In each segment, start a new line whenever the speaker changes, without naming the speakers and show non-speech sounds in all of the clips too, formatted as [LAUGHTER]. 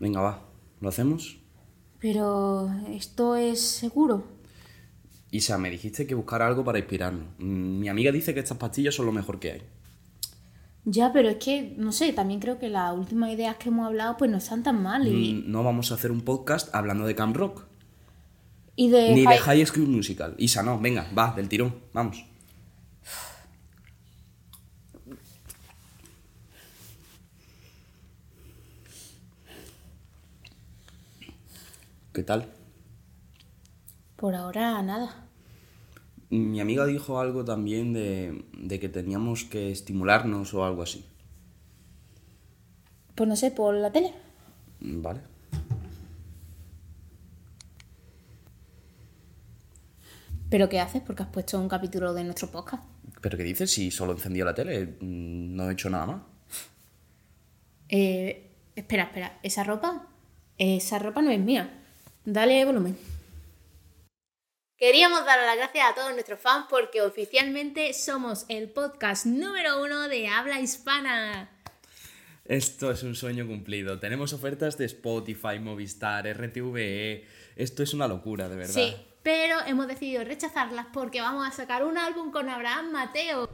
Venga, va. ¿Lo hacemos?
Pero, ¿esto es seguro?
Isa, me dijiste que buscara algo para inspirarnos. Mm, Mi amiga dice que estas pastillas son lo mejor que hay.
Ya, pero es que, no sé, también creo que las últimas ideas que hemos hablado pues no están tan mal. Y,
Mm, No vamos a hacer un podcast hablando de Camp Rock.
y de...
Ni de
High-
High School Musical. Isa, no, venga, va, del tirón, vamos. ¿Qué tal?
Por ahora, nada.
Mi amiga dijo algo también de, de que teníamos que estimularnos o algo así.
Pues no sé, por la tele.
¿Vale?
¿Pero qué haces? Porque has puesto un capítulo de nuestro podcast.
¿Pero qué dices? Si solo encendió la tele, mm, no he hecho nada más.
Eh, espera, espera. ¿Esa ropa? Esa ropa no es mía. Dale volumen. Queríamos dar las gracias a todos nuestros fans porque oficialmente somos el podcast número uno de habla hispana.
Esto es un sueño cumplido. Tenemos ofertas de Spotify, Movistar, RTVE. Esto es una locura, de verdad.
Sí, pero hemos decidido rechazarlas porque vamos a sacar un álbum con Abraham Mateo.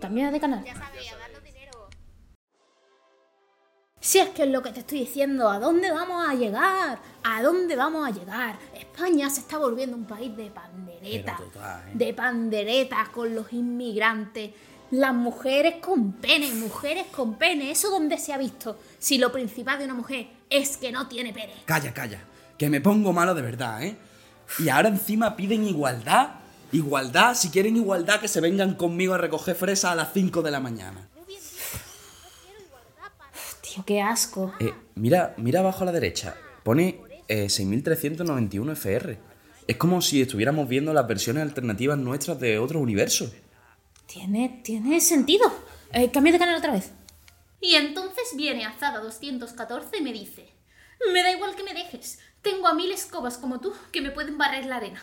Cambia de canal. Ya sabéis, a darnos dinero. Si es que es lo que te estoy diciendo, ¿a dónde vamos a llegar? ¿A dónde vamos a llegar? España se está volviendo un país de pandereta.
Pero total, ¿eh?
De panderetas con los inmigrantes. Las mujeres con pene, mujeres con pene. ¿Eso dónde se ha visto? Si lo principal de una mujer es que no tiene pene.
Calla, calla. Que me pongo malo de verdad, ¿eh? Y ahora encima piden igualdad. Igualdad, si quieren igualdad, que se vengan conmigo a recoger fresa a las 5 de la mañana.
Tío, qué asco.
Eh, mira, mira abajo a la derecha. Pone eh, 6391 FR. Es como si estuviéramos viendo las versiones alternativas nuestras de otros universos.
Tiene, tiene sentido. Eh, cambia de canal otra vez. Y entonces viene Azada 214 y me dice: Me da igual que me dejes. Tengo a mil escobas como tú que me pueden barrer la arena.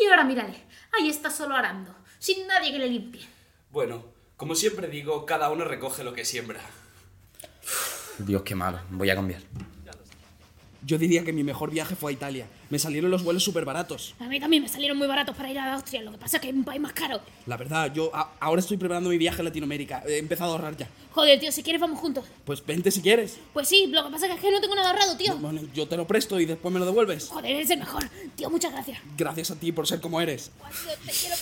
Y ahora mírale, ahí está solo arando, sin nadie que le limpie.
Bueno, como siempre digo, cada uno recoge lo que siembra. Dios, qué malo. Voy a cambiar. Yo diría que mi mejor viaje fue a Italia. Me salieron los vuelos súper baratos.
A mí también me salieron muy baratos para ir a Austria, lo que pasa es que es un país más caro.
La verdad, yo a- ahora estoy preparando mi viaje a Latinoamérica. He empezado a ahorrar ya.
Joder, tío, si quieres vamos juntos.
Pues vente si quieres.
Pues sí, lo que pasa es que no tengo nada ahorrado, tío.
Bueno, yo te lo presto y después me lo devuelves.
Joder, eres el mejor. Tío, muchas gracias.
Gracias a ti por ser como eres.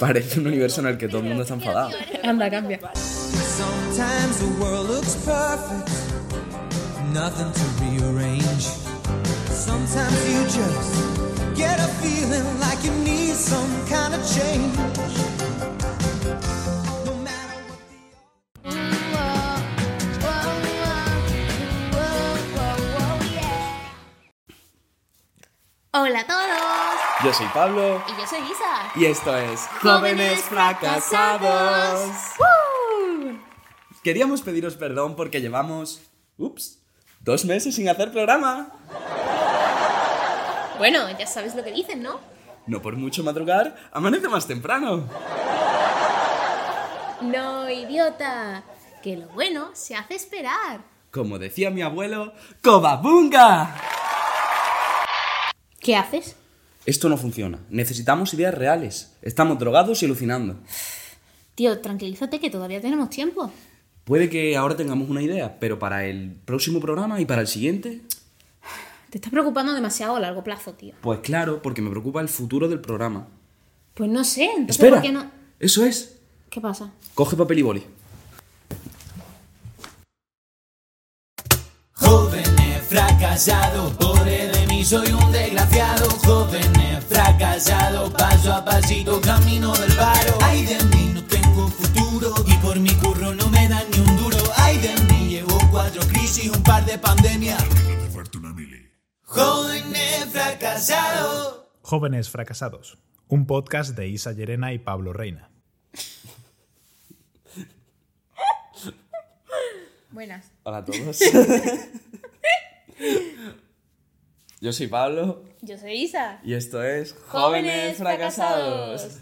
Parece un universo en el que todo el mundo está enfadado.
Anda, cambia.
Sometimes the world looks perfect, nothing to rearrange. Sometimes you just get a feeling like you need some kind of change. No matter what the
Hola a todos.
Yo soy Pablo
Y yo soy Isa.
y esto es Jóvenes Fracasados. Queríamos pediros perdón porque llevamos, ups, dos meses sin hacer programa.
Bueno, ya sabes lo que dicen, ¿no?
No por mucho madrugar, amanece más temprano.
No, idiota. Que lo bueno se hace esperar.
Como decía mi abuelo, ¡Cobabunga!
¿Qué haces?
Esto no funciona. Necesitamos ideas reales. Estamos drogados y alucinando.
Tío, tranquilízate que todavía tenemos tiempo.
Puede que ahora tengamos una idea, pero para el próximo programa y para el siguiente,
Te estás preocupando demasiado a largo plazo, tío.
pues claro, porque me preocupa el futuro del programa.
Pues no sé, entonces
Espera,
¿por qué no?
eso es.
¿Qué pasa?
Coge papel y boli.
Jóvenes fracasados, pobre de mí soy un desgraciado. Jóvenes fracasados, paso a pasito camino del paro. Ay de crisis, un par de pandemias. Jóvenes fracasados.
Jóvenes Fracasados, un podcast de Isa Llerena y Pablo Reina.
Buenas.
Hola a todos. [LAUGHS] Yo soy Pablo
Yo soy Isa.
y esto es
Jóvenes Fracasados.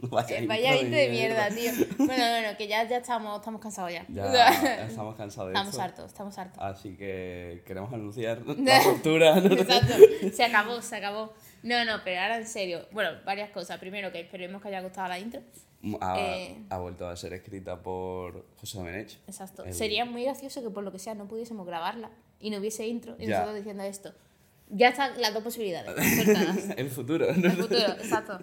[LAUGHS]
Vaya,
Eh,
intro
Vaya intro de mierda, tío. [LAUGHS] Bueno, bueno, que ya, ya estamos, estamos cansados ya.
Ya [LAUGHS] estamos cansados de
estamos
esto.
hartos, estamos hartos.
Así que queremos anunciar la ruptura.
Exacto, se acabó, se acabó. No, no, pero ahora en serio. Bueno, varias cosas. Primero, que esperemos que haya gustado la intro.
Ha,
Eh.
ha vuelto a ser escrita por José Domenech.
Exacto.
El-
Sería muy gracioso que por lo que sea no pudiésemos grabarla y no hubiese intro y
Ya.
nosotros diciendo esto. Ya están las dos posibilidades.
El futuro.
El futuro, exacto.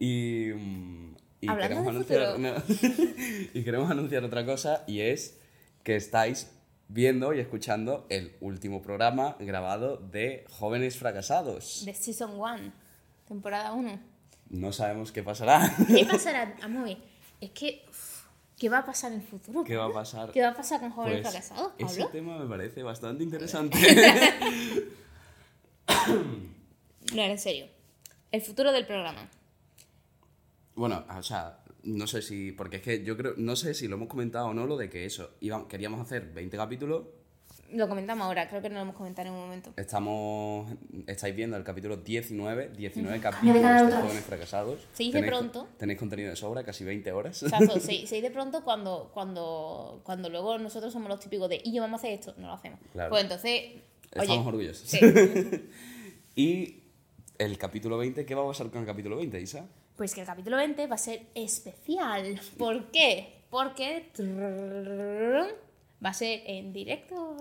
Y, mm, y queremos anunciar no. [LAUGHS] y queremos anunciar otra cosa y es que estáis viendo y escuchando el último programa grabado de Jóvenes Fracasados.
De Season 1, temporada 1.
No sabemos qué pasará.
¿Qué [LAUGHS] pasará? Amor, es que. uf, ¿Qué va a pasar en el futuro?
¿Qué va a pasar?
¿Qué va a pasar con jóvenes
Pues,
fracasados,
ese
Pablo?
tema me parece bastante interesante. [LAUGHS]
No, en serio. El futuro del programa.
Bueno, o sea, no sé si. Porque es que yo creo. No sé si lo hemos comentado o no, lo de que eso. Íbamos, queríamos hacer 20 capítulos.
Lo comentamos ahora, creo que no lo hemos comentado en un momento.
Estamos. Estáis viendo el capítulo 19. 19
Cambio
capítulos
de
de. Jóvenes Fracasados.
Se dice
Tenéis-
pronto.
Tenéis contenido de sobra, casi 20 horas.
O sea, so- se, [LAUGHS] se dice pronto cuando, cuando, cuando luego nosotros somos los típicos de, y yo vamos a hacer esto, no lo hacemos.
Claro.
Pues entonces,
Estamos
oye,
orgullosos.
sí. [LAUGHS]
Y el capítulo 20, ¿qué va a pasar con el capítulo 20, Isa?
Pues que el capítulo 20 va a ser especial. ¿Por qué? Porque va a ser en directo.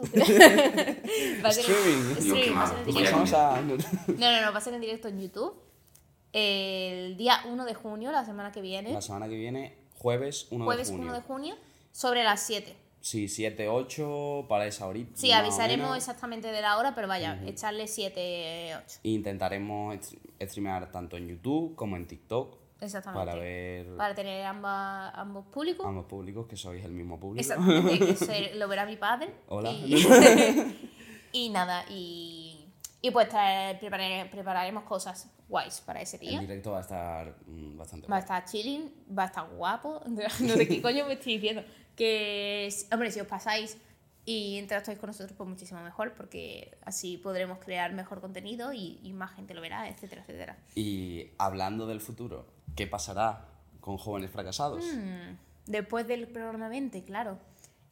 va a ser en directo. No, no, no, va a ser en directo en YouTube. El día 1 de junio, la semana que viene.
La semana que viene, jueves 1
jueves
de junio.
1 de junio, sobre las 7.
Sí, 7, 8, para esa horita.
Sí, avisaremos exactamente de la hora, pero vaya, echarle 7, 8.
Intentaremos streamear tanto en YouTube como en TikTok
Exactamente.
para ver
Para tener ambas, ambos públicos.
ambos públicos, que sois el mismo público.
Exactamente, que [LAUGHS] se- lo verá mi padre.
Hola.
Y, [LAUGHS] y nada, y, y pues traer- preparar- prepararemos cosas guays para ese
El
día.
directo va a estar mm, bastante
Va a estar chilling, va a estar guapo. [LAUGHS] No sé qué [LAUGHS] coño me estoy diciendo. Que, hombre, si os pasáis y interactuáis con nosotros, pues muchísimo mejor, porque así podremos crear mejor contenido y, y más gente lo verá, etcétera, etcétera.
Y hablando del futuro, ¿qué pasará con jóvenes fracasados?
Mm, Después del programa 20, claro.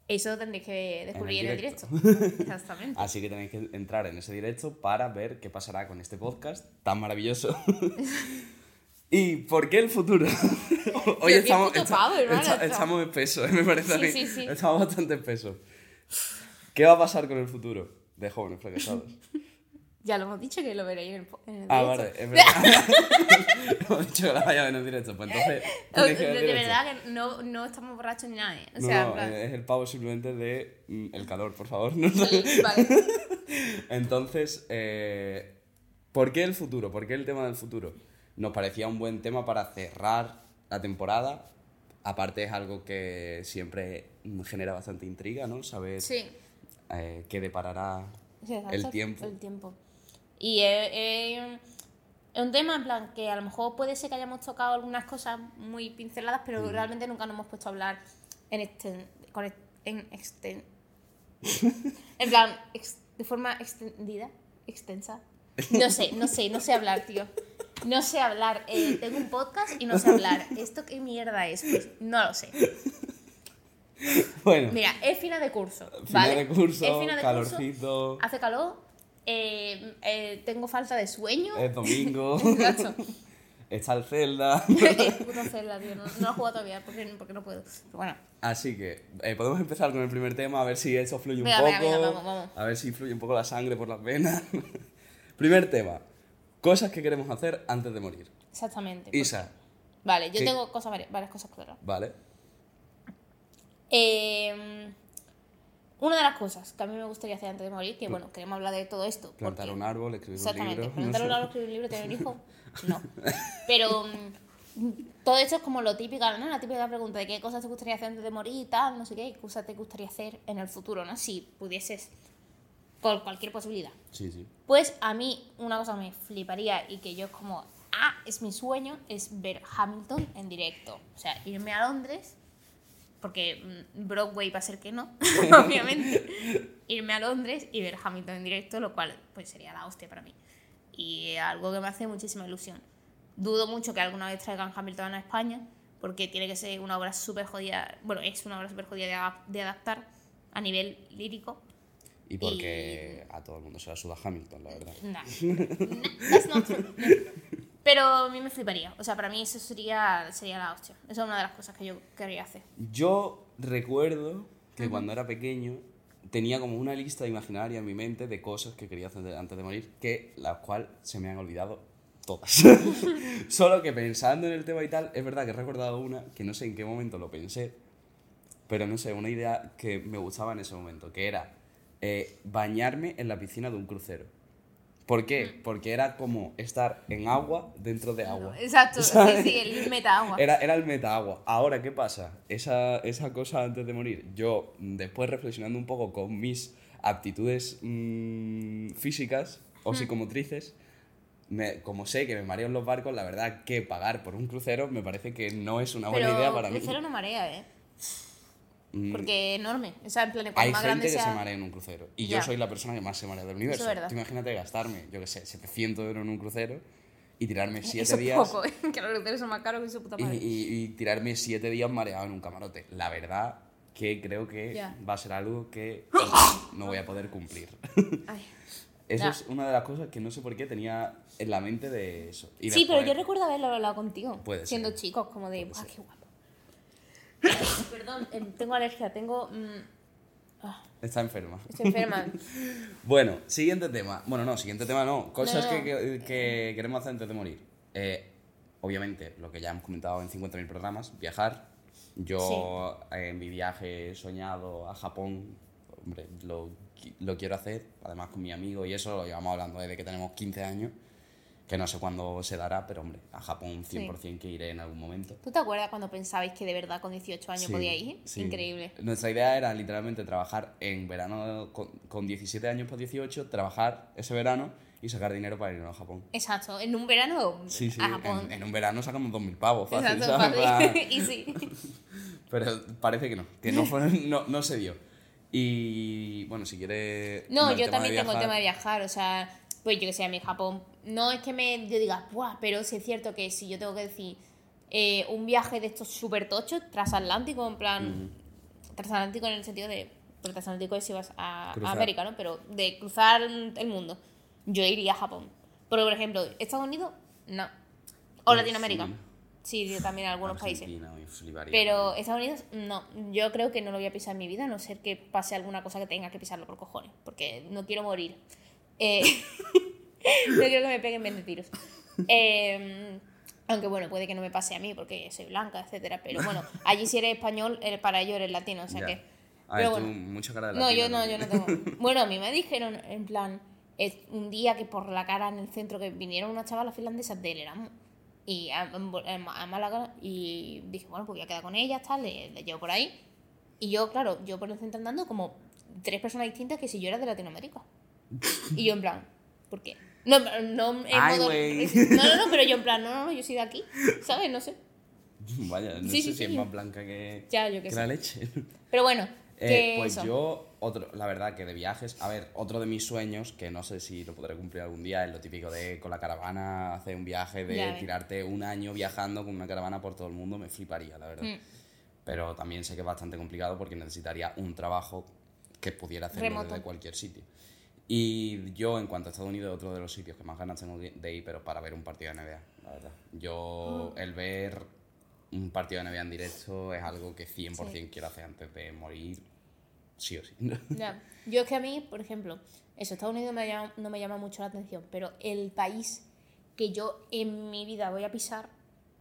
Eso tendréis que descubrir en el directo.
directo. [LAUGHS]
Exactamente.
Así que tenéis que entrar en ese directo para ver qué pasará con este podcast tan maravilloso. [LAUGHS] ¿Y por qué el futuro? [LAUGHS] Hoy
qué
estamos, esta-
pavo, hermano, está.
estamos espesos, me parece a
Sí,
mí.
sí, sí.
Estamos bastante espesos. ¿Qué va a pasar con el futuro de jóvenes fracasados?
Ya lo hemos dicho que lo veréis en el, en el
Ah, vale, es [LAUGHS] verdad. [LAUGHS] Hemos dicho que la vaya a ver en directo, pues entonces. Que
de,
el directo.
verdad que no, no estamos borrachos ni nada, ¿eh? O
No,
sea,
no,
en plan-
es el pavo simplemente de mm, el calor, por favor.
vale. [LAUGHS]
Entonces, eh, ¿por qué el futuro? ¿Por qué el tema del futuro? Nos parecía un buen tema para cerrar la temporada. Aparte es algo que siempre genera bastante intriga, ¿no? Saber
Sí.
eh, qué deparará
Sí, exacto,
el tiempo.
El tiempo. Y es, es un tema en plan que a lo mejor puede ser que hayamos tocado algunas cosas muy pinceladas, pero
Mm.
realmente nunca nos hemos puesto a hablar en este, con ex- en exten- [LAUGHS] en plan ex- de forma extendida, extensa. No sé, no sé, no sé hablar, tío. No sé hablar. Eh, tengo un podcast y no sé hablar. ¿Esto qué mierda es? Pues no lo sé.
Bueno,
Mira, es final de curso.
final
¿vale?
de curso,
Es final de curso,
calorcito,
Hace calor, eh, eh, tengo falta de sueño.
es domingo, [LAUGHS] [LAUGHS] está el Zelda. [LAUGHS]
Puto Zelda, tío. No, no lo he jugado todavía porque, porque no puedo. Pero bueno,
Así que eh, podemos empezar con el primer tema, a ver si eso fluye un poco.
venga, venga, vamos, vamos.
A ver si fluye un poco la sangre por las venas. primer tema. Cosas que queremos hacer antes de morir.
exactamente.
Isa,
Vale, yo
¿qué?
tengo cosas, varias, varias cosas claras.
¿vale?
Eh, una de las cosas que a mí me gustaría hacer antes de morir, que bueno, queremos hablar de todo esto.
Plantar
porque-
un árbol, escribir un
Exactamente.
libro.
Plantar
no
un árbol, escribir un libro, tener un hijo. [LAUGHS] No. Pero mm, todo esto es como lo típico, ¿no? La típica pregunta de qué cosas te gustaría hacer antes de morir y tal, no sé qué, qué cosas te gustaría hacer en el futuro, ¿no? Si pudieses, con cualquier posibilidad.
Sí, sí.
Pues a mí una cosa me fliparía y que yo es como, ah, es mi sueño, es ver Hamilton en directo. O sea, irme a Londres, porque mm, Broadway va a ser que no, [LAUGHS] [LAUGHS] obviamente. irme a Londres y ver Hamilton en directo, lo cual pues sería la hostia para mí. Y algo que me hace muchísima ilusión. Dudo mucho que alguna vez traigan Hamilton a España, porque tiene que ser una obra súper jodida. Bueno, es una obra súper jodida de, adap- de adaptar a nivel lírico.
Y porque a todo el mundo se la suda Hamilton, la verdad.
Nah. Nah, that's not true. [LAUGHS] Pero a mí me fliparía. O sea, para mí eso sería, sería la hostia. Esa es una de las cosas que yo querría hacer.
Yo recuerdo que cuando era pequeño tenía como una lista imaginaria en mi mente de cosas que quería hacer antes de morir, que las cuales se me han olvidado todas. [LAUGHS] Solo que pensando en el tema y tal, es verdad que he recordado una que no sé en qué momento lo pensé, pero no sé, una idea que me gustaba en ese momento, que era eh, bañarme en la piscina de un crucero. ¿Por qué? Porque era como estar en agua dentro de agua.
Exacto, sí,
¿Sabes?
sí, el meta agua.
Era, era el metaagua. Ahora, ¿qué pasa? Esa, esa cosa antes de morir, yo mm, después reflexionando un poco con mis aptitudes mm, físicas o psicomotrices, me- como sé que me mareo en los barcos, la verdad que pagar por un crucero me parece que no es una buena
Pero
idea para mí.
crucero no marea, ¿eh?
Mm,
Porque es enorme. O sea, en plan,
Hay
más
gente
grande
que
sea...
se marea en un crucero. Y yo soy la persona que más se marea del universo.
es verdad.
Tú imagínate gastarme, yo qué sé, 700 euros en un crucero y tirarme 7
Eso es
días.
poco, ¿eh? [LAUGHS] Que los cruceros son más caros que su puta
y,
madre.
y- y tirarme siete días mareado en un camarote. La verdad que creo que va a ser algo que [LAUGHS] no voy a poder cumplir. [LAUGHS]
Ay.
Eso
Ya.
es una de las cosas que no sé por qué tenía en la mente de eso. Y
Sí, pero yo recuerdo haberlo hablado contigo.
Puede
siendo
ser.
chicos, como de, ¡ah,
ser.
qué guapo! [COUGHS] Perdón, em, tengo alergia, tengo... mm, ah,
Está enferma.
estoy enferma. [LAUGHS]
Bueno, siguiente tema. Bueno, no, siguiente tema no. Cosas
No, no.
Que, que- que queremos hacer antes de morir. Eh, obviamente, lo que ya hemos comentado en 50.000 programas, viajar. Yo eh, en mi viaje he soñado a Japón. Hombre, lo, lo quiero hacer, además con mi amigo y eso lo llevamos hablando desde que tenemos 15 años. Que no sé cuándo se dará, pero hombre, a Japón 100% que iré en algún momento.
¿Tú te acuerdas cuando pensabais que de verdad con 18 años
Sí,
podía ir?
sí.
Increíble.
Nuestra idea era literalmente trabajar en verano con, con 17 años por 18, trabajar ese verano y sacar dinero para irnos a Japón.
Exacto, en un verano
Sí, sí,
a Japón.
En, en un verano sacamos 2.000 pavos, fácil,
Exacto,
¿sabes?
fácil. [LAUGHS] Y sí. [LAUGHS]
Pero parece que no, que no, fue- no, no se dio. Y bueno, si quieres...
No, yo también tengo el tema de viajar, o sea, pues yo que sé, a mí Japón, no es que me yo diga, ¡buah! Pero sí es cierto que si yo tengo que decir eh, un viaje de estos súper tochos, transatlántico, en plan, transatlántico en el sentido de, porque transatlántico es si vas a. América, ¿no? Pero de cruzar el mundo, yo iría a Japón. Pero, por ejemplo, Estados Unidos, no. O
Pues
Latinoamérica.
sí.
Sí, yo también en algunos países.
Argentina, me fliparía.
Pero Estados Unidos, no. Yo creo que no lo voy a pisar en mi vida, a no ser que pase alguna cosa que tenga que pisarlo por cojones. Porque no quiero morir. Eh, [LAUGHS] no quiero que me peguen 20 tiros. Eh, aunque bueno, puede que no me pase a mí porque soy blanca, etcétera. Pero bueno, allí si eres español, eh, para ellos eres latino, o sea
Ya.
que.
A ver,
pero
tú,
bueno.
mucha cara de
No,
latino
yo no, yo no tengo. [LAUGHS] Bueno, a mí me dijeron, en plan, es un día que por la cara en el centro que vinieron unas chavalas finlandesas del Erasmus y a, a Málaga y dije, bueno, pues voy a quedar con ellas, tal, le, le llevo por ahí. Y yo, claro, yo por el centro andando como tres personas distintas que si yo era de Latinoamérica. Y yo en plan, ¿por qué? No, no, en
Ay,
modo- no, no, no, pero yo en plan, no, no, no, yo soy de aquí, ¿sabes? No sé.
Vaya, no
Sí,
sé
sí,
si es
sí.
más blanca que,
Ya, yo
que
sé.
la leche.
Pero bueno,
Eh, pues
eso.
yo, otro, la verdad que de viajes, a ver, otro de mis sueños, que no sé si lo podré cumplir algún día, es lo típico de con la caravana hacer un viaje, de
Ya
tirarte un año viajando con una caravana por todo el mundo, me fliparía, la verdad.
Mm.
Pero también sé que es bastante complicado porque necesitaría un trabajo que pudiera hacerlo desde cualquier sitio. Y yo, en cuanto a Estados Unidos, otro de los sitios que más ganas tengo de ir, pero para ver un partido de NBA, la verdad. Yo,
Mm.
el ver un partido de NBA en directo es algo que 100% quiero hacer antes de morir, sí o sí. [LAUGHS]
Ya. Yo es que a mí, por ejemplo, eso, Estados Unidos me llama- no me llama mucho la atención, pero el país que yo en mi vida voy a pisar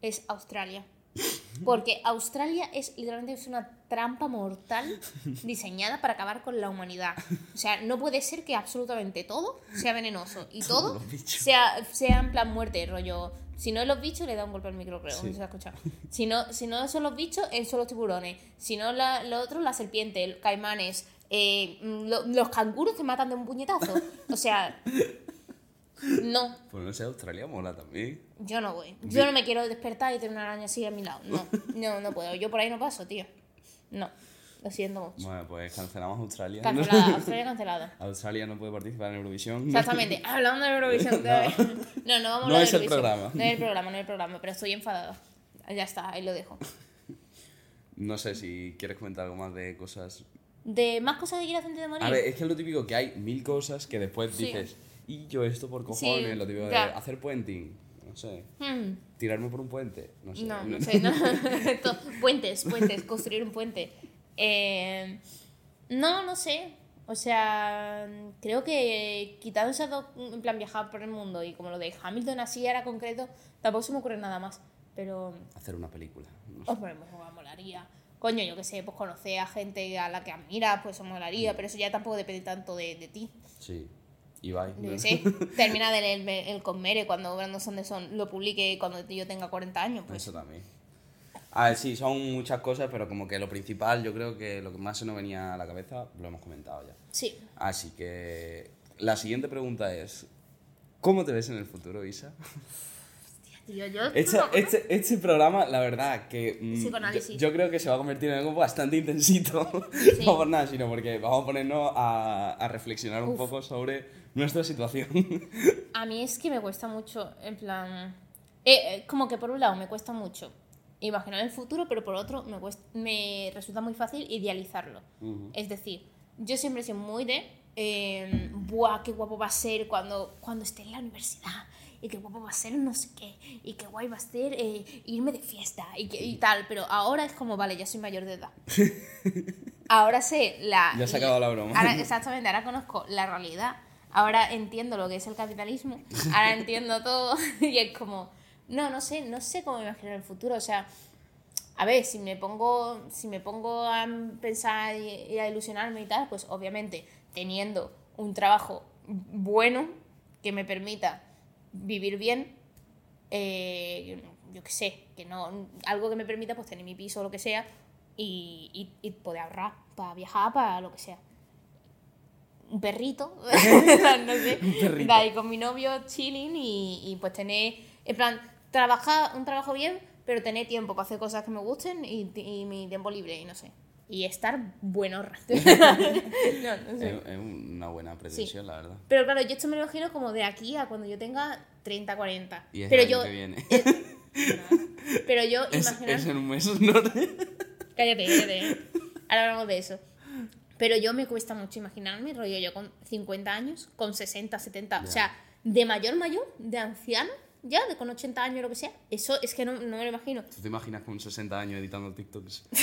es Australia. [LAUGHS] Porque Australia es literalmente es una trampa mortal diseñada para acabar con la humanidad. O sea, no puede ser que absolutamente todo sea venenoso y [LAUGHS] todo sea, sea en plan muerte, rollo. Si no es los bichos, le da un golpe al micro, creo.
Sí.
no se ha escuchado. Si no, si no son los bichos, son los tiburones. Si no, la, lo otro, la serpiente, el caimanes. eh, lo- los canguros te matan de un puñetazo. O sea, no,
Pues no sé, Australia mola también.
yo no voy. Yo no me quiero despertar y tener una araña así a mi lado. No, no, no puedo. Yo por ahí no paso, tío. No. Lo siento mucho.
Bueno, pues cancelamos Australia.
Cancelada, [LAUGHS] Australia cancelada.
Australia no puede participar en Eurovisión.
Exactamente. [LAUGHS] Hablando de Eurovisión todavía. No, no vamos a
No
hablar
es
de
el
Eurovisión.
programa.
No es el programa, no es el programa, pero estoy enfadada. Ya está, ahí lo dejo.
No sé si quieres comentar algo más de cosas.
De más cosas que quieras antes de morir.
A ver, es que es lo típico que hay mil cosas que después
Sí.
dices, y yo esto por cojones,
Sí,
lo típico de
ya.
hacer puenting, no sé,
Hmm,
tirarme por un puente, no sé.
No, no [LAUGHS] sé. No. Puentes, puentes, construir un puente. Eh, no, no sé. O sea, creo que quitando esas dos, en plan viajar por el mundo y como lo de Hamilton así era concreto, tampoco se me ocurre nada más. Pero,
Hacer una película. no sé.
hombre, pues, molaría. Coño, yo qué sé, pues conocer a gente a la que admiras, pues eso molaría, pero eso ya tampoco depende tanto de, de ti.
Sí. Ibai.
Yo qué sé, [LAUGHS] termina de leer el, el Conmere cuando Brandon Sanderson lo publique cuando yo tenga 40 años, pues
Eso también. A ver, sí, son muchas cosas, pero como que lo principal, yo creo que lo que más se nos venía a la cabeza, lo hemos comentado ya.
sí.
Así que la siguiente pregunta es, ¿cómo te ves en el futuro, Isa?
Tío, yo
Este, este, este programa, la verdad, que mm, yo, yo creo que se va a convertir en algo bastante intensito. [LAUGHS] no por nada, sino porque vamos a ponernos a, a reflexionar un poco sobre nuestra situación.
A mí es que me cuesta mucho, en plan... eh, eh, como que por un lado me cuesta mucho imaginar el futuro, pero por otro me, cuesta- me resulta muy fácil idealizarlo. Es decir, yo siempre he sido muy de... eh, Buah, qué guapo va a ser cuando, cuando esté en la universidad. Y qué guapo va a ser no sé qué. Y qué guay va a ser eh, irme de fiesta. Y, que- y tal. Pero ahora es como, vale, ya soy mayor de edad. [LAUGHS] Ahora sé la...
Ya se ha acabado la broma.
Ahora, [LAUGHS] exactamente, ahora conozco la realidad. Ahora entiendo lo que es el capitalismo. Ahora entiendo todo. [LAUGHS] Y es como, no, no sé, no sé cómo imaginar el futuro. O sea, a ver, si me pongo, si me pongo a pensar y, a ilusionarme y tal, pues obviamente teniendo un trabajo bueno que me permita vivir bien, eh, yo qué sé, que no, algo que me permita pues tener mi piso o lo que sea y, y, y poder ahorrar para viajar, para lo que sea. Un perrito, [LAUGHS] no sé, [LAUGHS]
perrito.
de ahí con mi novio chilling y, y pues tener, en plan, trabajar un trabajo bien, pero tener tiempo para hacer cosas que me gusten y, y mi tiempo libre y no sé. Y estar bueno. [LAUGHS] no, no sé.
es, es una buena pretensión, la verdad.
Pero claro, yo esto me lo imagino como de aquí a cuando yo tenga 30, 40.
Y es
pero
el año
yo,
que viene. [LAUGHS]
pero yo
es,
imaginar...
es en un mes, ¿no? [LAUGHS]
Cállate, cállate. Ahora hablamos de eso. Pero yo me cuesta mucho imaginarme, rollo yo con 50 años, con 60, 70, o
Ya.
sea, de mayor, mayor, de anciano, ya, de con 80 años, lo que sea. Eso es que no, no me lo imagino.
¿Tú te imaginas con 60 años editando TikToks? [LAUGHS]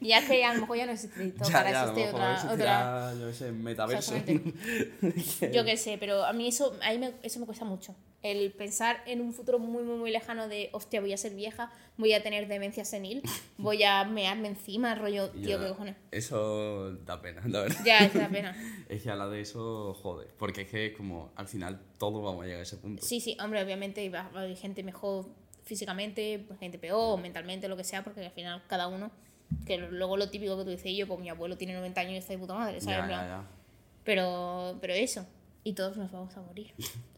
Ya que a lo mejor ya no existe TikTok, ahora
a lo
existe
mejor
otra,
existirá,
otra,
yo qué sé, metaverso. [LAUGHS]
Yo qué sé, pero a mí eso, a mí me, eso me cuesta mucho. El pensar en un futuro muy, muy, muy lejano de, hostia, voy a ser vieja, voy a tener demencia senil, voy a mearme encima, rollo, tío, qué cojones.
Eso da pena, la verdad.
Ya, es la pena. [LAUGHS]
Es que hablar de eso jode, porque es que es como al final todos vamos a llegar a ese punto.
Sí, sí, hombre, obviamente va- hay gente mejor físicamente, gente peor, mentalmente, lo que sea, porque al final cada uno, que luego lo típico que tú dices yo, pues mi abuelo tiene 90 años y está de puta madre, ¿sabes?
ya, ya, ya.
Pero, pero eso, y todos nos vamos a morir. [LAUGHS]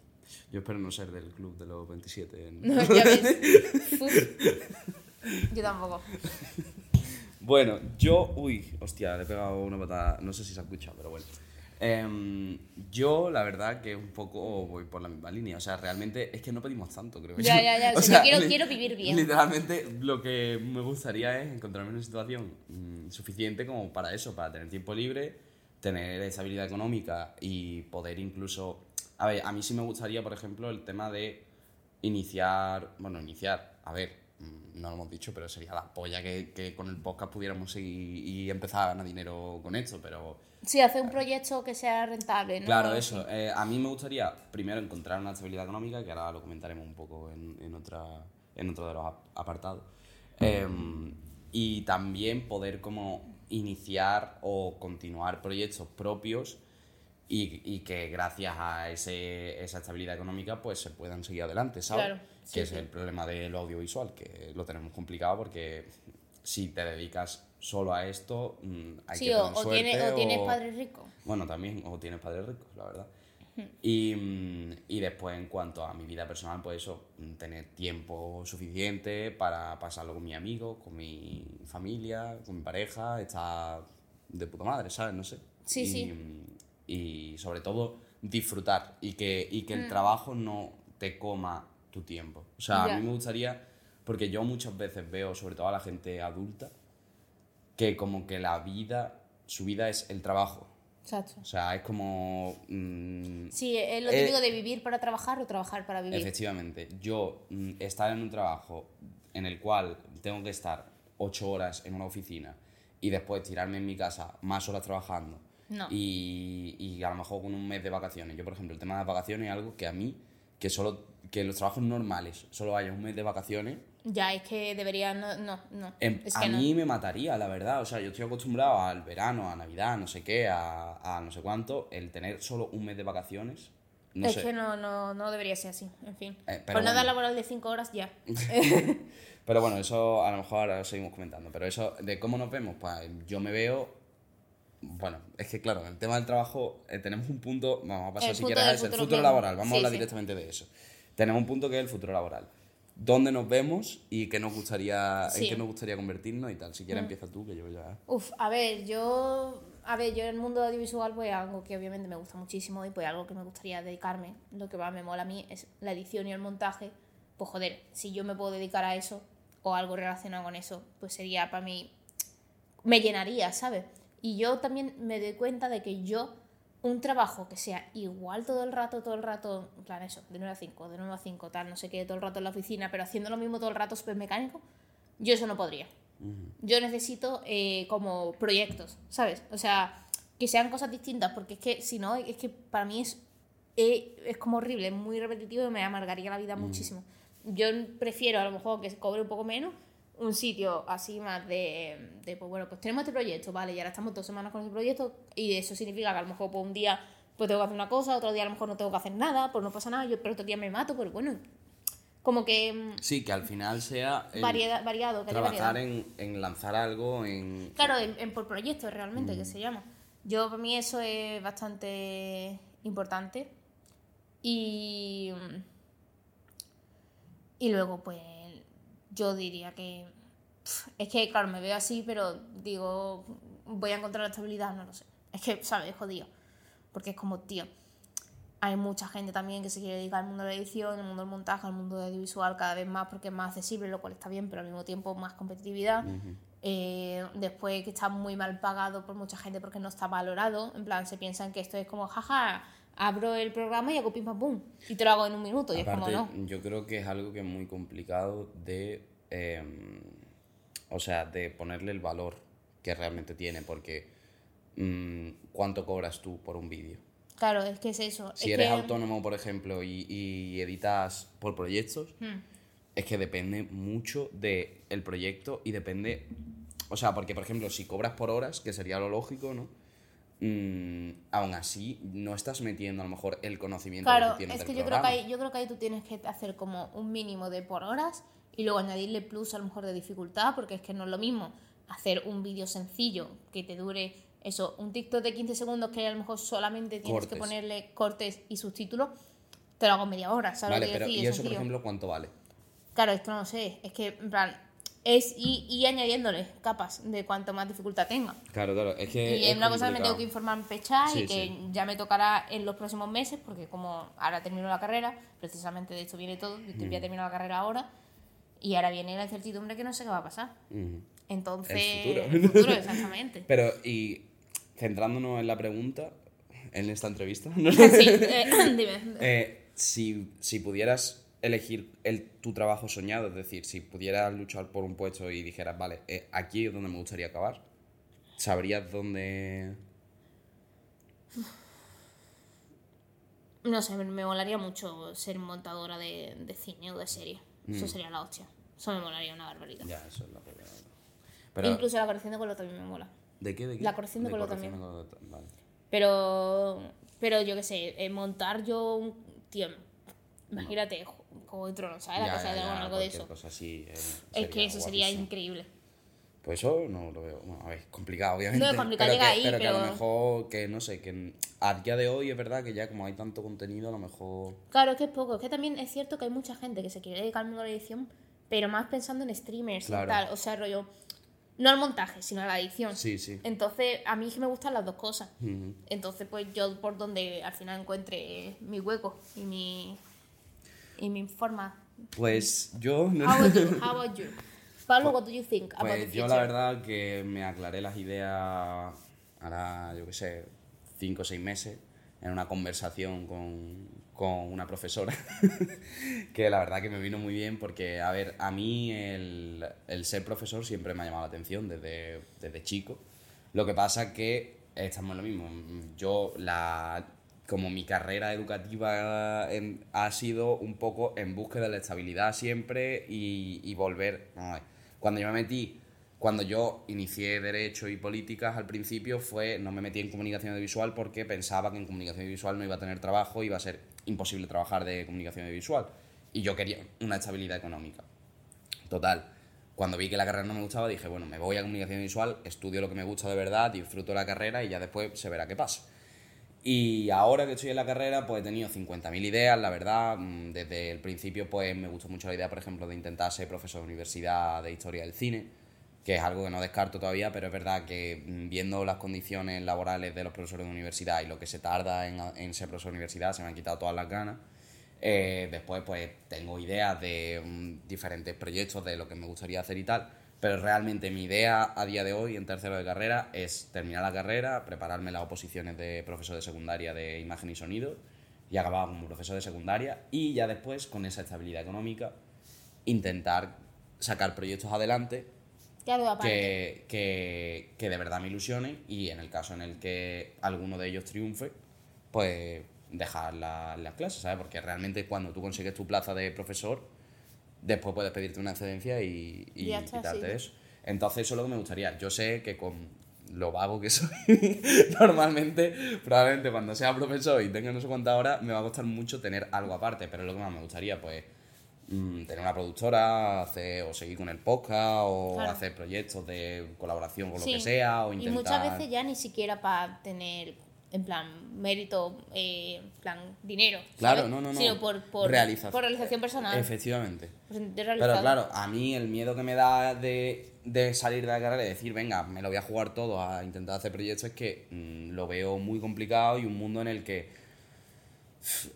Yo espero no ser del club de los 27. en-
No, ya ves. [LAUGHS] Yo tampoco.
Bueno, yo. Uy, hostia, le he pegado una patada. No sé si se ha escuchado, pero bueno. Em, yo, la verdad, que un poco voy por la misma línea. O sea, realmente es que no pedimos tanto, creo
Ya, ya, [LAUGHS] ya, o sea, yo quiero- quiero vivir bien.
Literalmente, lo que me gustaría es encontrarme en una situación mm, suficiente como para eso, para tener tiempo libre, tener estabilidad económica y poder incluso. A ver, a mí sí me gustaría, por ejemplo, el tema de iniciar. Bueno, iniciar. A ver, mm, no lo hemos dicho, pero sería la polla que, que con el podcast pudiéramos seguir y empezar a ganar dinero con esto, pero.
Sí, hacer un proyecto que sea rentable, ¿no?
Claro, eso. Eh, a mí me gustaría primero encontrar una estabilidad económica, que ahora lo comentaremos un poco en, en otra, en otro de los ap- apartados. Eh, y también poder como iniciar o continuar proyectos propios y, y que gracias a ese, esa estabilidad económica pues se puedan seguir adelante, ¿sabes?
Claro, sí,
que es el problema del audiovisual, que lo tenemos complicado porque si te dedicas solo a esto, mm, hay
Sí,
que tener
o
suerte
tiene- o tienes padres ricos.
bueno, también, o tienes padres ricos, la verdad. Y, mm, y después, en cuanto a mi vida personal, pues eso, mm, tener tiempo suficiente para pasarlo con mis amigos, con mi familia, con mi pareja, estar de puta madre, ¿sabes? No sé.
Sí,
y,
sí.
Mm, Y sobre todo, disfrutar y que, y
Mm.
que el trabajo no te coma tu tiempo. O sea,
Ya.
a mí me gustaría, porque yo muchas veces veo, sobre todo a la gente adulta, que como que la vida, su vida es el trabajo.
Exacto.
O sea, es como... mm,
Sí, es lo
Eh,
típico de vivir para trabajar o trabajar para vivir.
Efectivamente, yo mm, estar en un trabajo en el cual tengo que estar ocho horas en una oficina y después tirarme en mi casa más horas trabajando
No.
y, y a lo mejor con un mes de vacaciones. Yo, por ejemplo, el tema de las vacaciones es algo que a mí, que solo que en los trabajos normales solo haya un mes de vacaciones,
Ya, es que debería. No, no. no.
em,
es
a
no.
mí me mataría, la verdad. O sea, yo estoy acostumbrado al verano, a Navidad, no sé qué, a, a no sé cuánto, el tener solo un mes de vacaciones. No
es
sé.
que no, no, no debería ser así. En fin.
Eh,
Jornada
bueno.
laboral de 5 horas ya. [LAUGHS]
Pero bueno, eso a lo mejor ahora lo seguimos comentando. Pero eso de cómo nos vemos, pues yo me veo. Bueno, es que claro, el tema del trabajo eh, tenemos un punto. Vamos a pasar
El
si quieres ese, el
futuro
laboral. Vamos
sí,
a hablar
sí.
directamente de eso. Tenemos un punto que es el futuro laboral. ¿Dónde nos vemos y qué nos gustaría,
Sí. Mm.
en qué nos gustaría convertirnos y tal? Si quieres, empieza tú, que yo ya.
Uf, a ver, yo. A ver, yo en el mundo audiovisual, pues algo que obviamente me gusta muchísimo y pues algo que me gustaría dedicarme, lo que más me mola a mí es la edición y el montaje. Pues joder, si yo me puedo dedicar a eso o algo relacionado con eso, pues sería para mí. Me llenaría, ¿sabes? Y yo también me doy cuenta de que yo, un trabajo que sea igual todo el rato, todo el rato, en plan eso, de 9 a 5, de 9 a 5, tal, no sé qué, todo el rato en la oficina, pero haciendo lo mismo todo el rato súper mecánico, yo eso no podría. Yo necesito eh, como proyectos, ¿sabes? O sea, que sean cosas distintas, porque es que si no, es que para mí es, eh, es como horrible, es muy repetitivo y me amargaría la vida muchísimo. Yo prefiero a lo mejor que se cobre un poco menos un sitio así más de, de, pues bueno, pues tenemos este proyecto, vale, y ahora estamos dos semanas con ese proyecto y eso significa que a lo mejor pues un día pues tengo que hacer una cosa, otro día a lo mejor no tengo que hacer nada, pues no pasa nada, yo pero otro día me mato, pero bueno, como que mm,
Sí, que al final sea.
variedad, variado, que
trabajar en, en lanzar algo, en.
Claro, en, en por proyectos realmente,
Mm.
que se llama. Yo, para mí, eso es bastante importante. Y. Y luego, pues. Yo diría que. Es que, claro, me veo así, pero digo. Voy a encontrar la estabilidad, no lo sé. Es que, ¿sabes? Jodido. Porque es como, tío. Hay mucha gente también que se quiere dedicar al mundo de la edición, al mundo del montaje, al mundo del audiovisual cada vez más porque es más accesible, lo cual está bien, pero al mismo tiempo más competitividad. Eh, después que está muy mal pagado por mucha gente porque no está valorado. En plan, se piensan que esto es como, jaja, abro el programa y hago pim pam pum. Y te lo hago en un minuto. Y
Aparte,
es como, no.
yo creo que es algo que es muy complicado de. eh, o sea, de ponerle el valor que realmente tiene, porque. mm, ¿Cuánto cobras tú por un vídeo?
Claro, es que es eso.
Si
es
eres
que-
autónomo, por ejemplo, y, y editas por proyectos,
Hmm.
es que depende mucho del el proyecto y depende. O sea, porque, por ejemplo, si cobras por horas, que sería lo lógico, ¿no? Mm, aún así, no estás metiendo a lo mejor el conocimiento
Claro,
que tienes
es
del
que yo creo que, ahí, yo creo que ahí tú tienes que hacer como un mínimo de por horas y luego añadirle plus a lo mejor de dificultad, porque es que no es lo mismo hacer un vídeo sencillo que te dure eso, un TikTok de 15 segundos que a lo mejor solamente tienes que ponerle cortes y subtítulos, te lo hago en media hora, ¿sabes?
Vale,
lo que
pero
decir?
¿y
Es
eso, por ejemplo, cuánto vale?
Claro, es que no lo sé, es que, en plan, es y, y añadiéndole capas de cuanto más dificultad tenga.
Claro, claro, es que.
Y es una cosa que me tengo que informar en fecha
Sí,
y que
sí.
ya me tocará en los próximos meses, porque como ahora termino la carrera, precisamente de esto viene todo, yo voy
Mm.
a terminar la carrera ahora, y ahora viene la incertidumbre que no sé qué va a pasar.
Ujú.
Entonces,
El futuro.
el futuro, exactamente. [LAUGHS]
Pero, y centrándonos en la pregunta, en esta entrevista, [LAUGHS] ¿no?
Sí, [LAUGHS] eh, [CLEARS THROAT] dime.
Eh, si, si pudieras elegir el, tu trabajo soñado, es decir, si pudieras luchar por un puesto y dijeras, vale, eh, aquí es donde me gustaría acabar, ¿sabrías dónde...?
No sé, me, me molaría mucho ser montadora de, de cine o de serie. Eso sería la hostia. Eso me molaría una barbaridad.
Mm. Ya, eso es la primera. Pero,
Incluso la corrección de color también me mola.
¿De qué? ¿De qué?
la corrección de color también.
de color, vale.
Pero, pero yo qué sé, eh, montar yo un. Tío, imagínate, Juego de Tronos, ¿sabes? La casa de dragón, algo de eso.
cosa así, eh,
Es que eso sería increíble.
Pues eso no lo veo. Bueno, a ver, complicado, obviamente.
No, es complicado
pero
llegar
que,
ahí,
pero que a lo
pero-
mejor, que no sé, que a día de hoy es verdad que ya como hay tanto contenido, a lo mejor.
Claro, es que es poco. Es que también es cierto que hay mucha gente que se quiere dedicar al mundo de la edición, pero más pensando en streamers
Claro.
y tal. O sea, rollo. No al montaje, sino a la edición.
Sí, sí.
Entonces, a mí es que me gustan las dos cosas. Entonces, pues yo por donde al final encuentre mi hueco y mi. Y mi forma.
Pues yo. no-
How about you? How about you? Pablo, what do you think about the
Pues yo
future?
la verdad que me aclaré las ideas ahora, yo qué sé, cinco o seis meses en una conversación con, con una profesora [LAUGHS] que la verdad que me vino muy bien porque, a ver, a mí el, el ser profesor siempre me ha llamado la atención desde, desde chico. Lo que pasa que estamos en lo mismo. Yo, la, como mi carrera educativa ha sido un poco en búsqueda de la estabilidad siempre y, volver. Cuando yo me metí, cuando yo inicié Derecho y Políticas al principio, fue no me metí en comunicación audiovisual porque pensaba que en comunicación audiovisual no iba a tener trabajo, iba a ser imposible trabajar de comunicación audiovisual. Y yo quería una estabilidad económica. Total. Cuando vi que la carrera no me gustaba, dije, bueno, me voy a comunicación visual, estudio lo que me gusta de verdad, disfruto la carrera y ya después se verá qué pasa. Y ahora que estoy en la carrera, pues he tenido 50.000 ideas, la verdad. Mm, Desde el principio, pues me gustó mucho la idea, por ejemplo, de intentar ser profesor de universidad de historia del cine, que es algo que no descarto todavía, pero es verdad que mm, viendo las condiciones laborales de los profesores de universidad y lo que se tarda en, ser profesor de universidad, se me han quitado todas las ganas. Eh, después, pues tengo ideas de mm, diferentes proyectos de lo que me gustaría hacer y tal. Pero realmente mi idea a día de hoy, en tercero de carrera, es terminar la carrera, prepararme las oposiciones de profesor de secundaria de imagen y sonido y acabar como profesor de secundaria. Y ya después, con esa estabilidad económica, intentar sacar proyectos adelante
Que
que, que de verdad me ilusionen y en el caso en el que alguno de ellos triunfe, pues dejar la- las clases, ¿sabes? Porque realmente cuando tú consigues tu plaza de profesor, después puedes pedirte una excedencia y, y
está,
quitarte eso. Entonces eso es lo que me gustaría. Yo sé que con lo vago que soy, [LAUGHS] normalmente, probablemente cuando sea profesor y tenga no sé cuántas horas, me va a costar mucho tener algo aparte, pero es lo que más me gustaría, pues mm, tener una productora, hacer, o seguir con el podcast, o
Claro.
hacer proyectos de colaboración con
Sí.
lo que sea, o
Y
intentar...
muchas veces ya ni siquiera para tener, en plan, mérito, eh, en plan, dinero.
Claro,
¿sabes?
no, no, no.
Sino por, por,
Realización.
por realización personal.
Efectivamente. Pero claro, a mí el miedo que me da de, de salir de la carrera y decir, venga, me lo voy a jugar todo a intentar hacer proyectos es que mm, lo veo muy complicado y un mundo en el que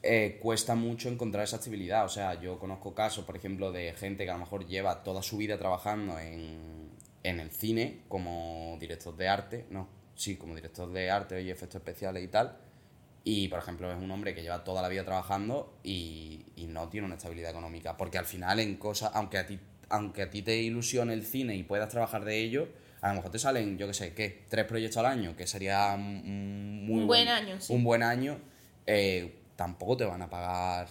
eh, cuesta mucho encontrar esa estabilidad. O sea, yo conozco casos, por ejemplo, de gente que a lo mejor lleva toda su vida trabajando en, en el cine como director de arte, no, sí, como director de arte y efectos especiales y tal. Y, por ejemplo, es un hombre que lleva toda la vida trabajando y, y no tiene una estabilidad económica. Porque al final, en cosas, aunque a ti, aunque a ti te ilusione el cine y puedas trabajar de ello, a lo mejor te salen, yo qué sé, ¿qué? Tres proyectos al año, que sería un, muy
Un buen año, sí.
Un buen año, eh, tampoco te van a pagar,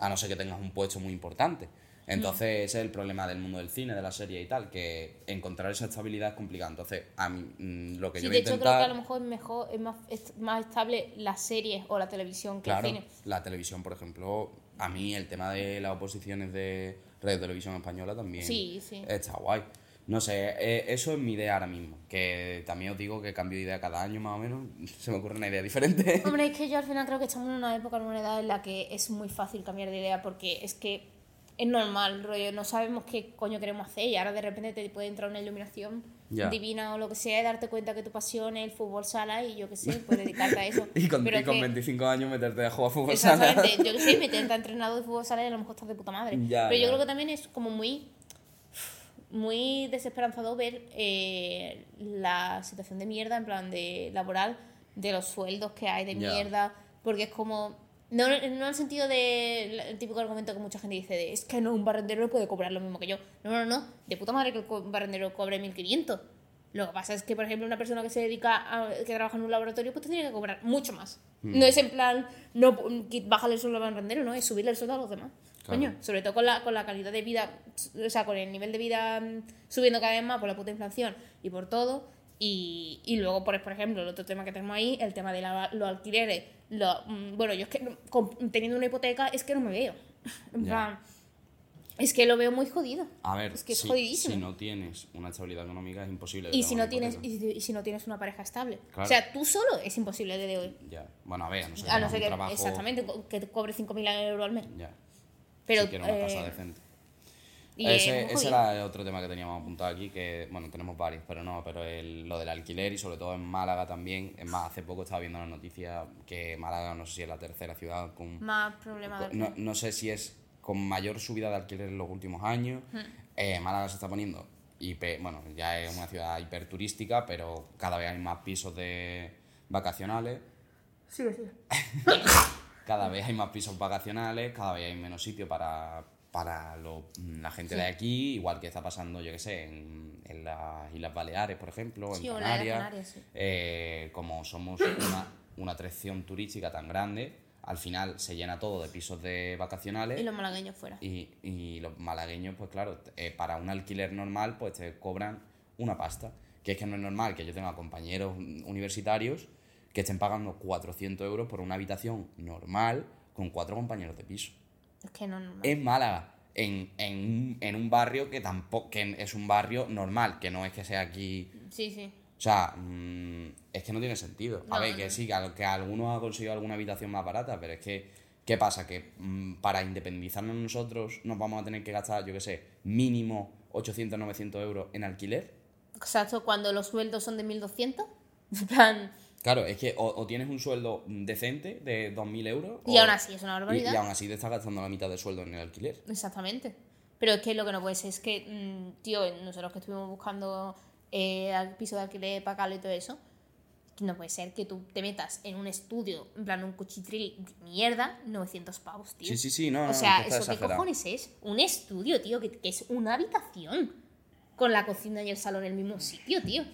a no ser que tengas un puesto muy importante. Entonces, ese es el problema del mundo del cine, de la serie y tal, que encontrar esa estabilidad es complicado. Entonces, a mí, mm, lo que
Sí,
yo
de
voy a
hecho creo que a lo mejor es mejor, es más, es más estable las series o la televisión que
Claro,
el cine.
la televisión, por ejemplo, a mí el tema de las oposiciones de Radio Televisión Española también
Sí, sí.
está guay. No sé, eh, eso es mi idea ahora mismo. Que también os digo que cambio de idea cada año más o menos. [LAUGHS] Se me ocurre una idea diferente.
Hombre, es que yo al final creo que estamos en una época, en una edad en la que es muy fácil cambiar de idea porque es que es normal, rollo, no sabemos qué coño queremos hacer y ahora de repente te puede entrar una iluminación divina o lo que sea y darte cuenta que tu pasión es el fútbol sala y yo qué sé, pues [LAUGHS] dedicarte a eso.
y con,
Pero
y con
que-
25 años meterte a jugar fútbol sala.
Exactamente, yo que sé, [LAUGHS] meterte a entrenado de fútbol sala y a lo mejor estás de puta madre. Pero yo creo que también es como muy muy desesperanzador ver eh, la situación de mierda, en plan de laboral, de los sueldos que hay de mierda, porque es como... No, no en el sentido del típico argumento que mucha gente dice de es que no, un barrendero puede cobrar lo mismo que yo. No, no, no, de puta madre que el co- barrendero cobre 1500. Lo que pasa es que, por ejemplo, una persona que se dedica a, que trabaja en un laboratorio, pues tendría que cobrar mucho más.
Hmm.
No es en plan, no, bájale el sueldo al barrendero, no, es subirle el sueldo a los demás.
Claro.
Coño, sobre todo con la, con la calidad de vida, o sea, con el nivel de vida mm, subiendo cada vez más por la puta inflación y por todo. Y, y luego, por, por ejemplo, el otro tema que tenemos ahí, el tema de la- los alquileres. Lo, mm, bueno, yo es que teniendo una hipoteca es que no me veo. [LAUGHS] En
Ya.
plan, Es que lo veo muy jodido.
A ver,
Es que es
si,
jodidísimo.
si no tienes una estabilidad económica es imposible.
Y si no tienes y, y si no tienes una pareja estable.
Claro.
O sea, tú solo es imposible a día de hoy.
Ya. Bueno, a ver, a no ser que
no
un
que,
trabajo...
exactamente, que te cobre 5.000 euros al mes.
Ya.
Pero,
si una casa
eh,
decente.
Y
ese ese era el otro tema que teníamos apuntado aquí, que, bueno, tenemos varios, pero no, pero el- lo del alquiler y sobre todo en Málaga también. Es más, hace poco estaba viendo la noticia que Málaga, no sé si es la tercera ciudad con...
Más problemas
no, no sé si es con mayor subida de alquiler en los últimos años.
Hmm.
Eh, Málaga se está poniendo, hiper- bueno, ya es una ciudad hiperturística, pero cada vez hay más pisos de vacacionales.
Sigue, sigue. [LAUGHS]
Cada vez hay más pisos vacacionales, cada vez hay menos sitio para, para lo- la gente de aquí, igual que está pasando, yo qué sé, en, en las Islas Baleares, por ejemplo, en
Sí,
Canarias.
Canarias, sí.
Eh, como somos una, una atracción turística tan grande, al final se llena todo de pisos de vacacionales.
Y los malagueños fuera.
Y, y los malagueños, pues claro, eh, para un alquiler normal, pues te cobran una pasta. Que es que no es normal que yo tenga compañeros universitarios que estén pagando 400 euros por una habitación normal con cuatro compañeros de piso.
Es que no, no, no.
En Málaga, en, en, un- en un barrio que tampoco que es un barrio normal, que no es que sea aquí
Sí, sí.
o sea, mm, es que no tiene sentido. A ver,
no.
que sí, que, que algunos ha conseguido alguna habitación más barata, pero es que, ¿qué pasa? Que mm, para independizarnos nosotros nos vamos a tener que gastar, yo qué sé, mínimo 800, 900 euros en alquiler.
Exacto, cuando los sueldos son de 1.200. [LAUGHS] En plan,
Claro, es que o, o tienes un sueldo decente de 2.000 euros.
Y
o-
aún así es una barbaridad.
Y, aún así te estás gastando la mitad del sueldo en el alquiler.
Exactamente. Pero es que lo que no puede ser es que, mm, tío, nosotros que estuvimos buscando eh, al piso de alquiler para y todo eso, no puede ser que tú te metas en un estudio, en plan un cuchitril de mierda, 900 pavos, tío.
Sí, sí, sí, no, no,
O sea,
que está
¿eso qué cojones es? Un estudio, tío, que, que es una habitación con la cocina y el salón en el mismo sitio, tío.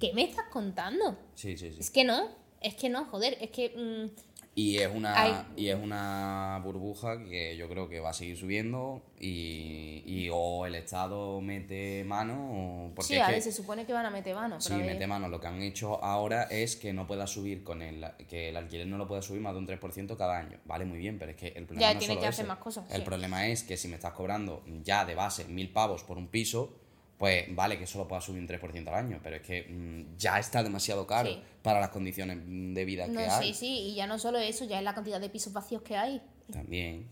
¿Qué me estás contando?
Sí, sí, sí.
Es que no, es que no, joder, es que... mm,
Y es una
Hay-
y es una burbuja que yo creo que va a seguir subiendo y, y o el Estado mete mano o porque
sí, a
que-
ver, se supone que van a meter mano,
sí,
pero a ver-
mete mano. Lo que han hecho ahora es que no pueda subir con el que el alquiler no lo pueda subir más de un 3% cada año. Vale, muy bien, pero es que el problema
Ya,
no
tiene
solo
que hacer
ese.
más cosas,
El
sí.
problema es que si me estás cobrando ya de base mil pavos por un piso, pues vale que solo pueda subir un 3% al año, pero es que mm, ya está demasiado caro
Sí.
para las condiciones de vida
No,
que hay.
sí, sí, y ya no solo eso, ya es la cantidad de pisos vacíos que hay.
También.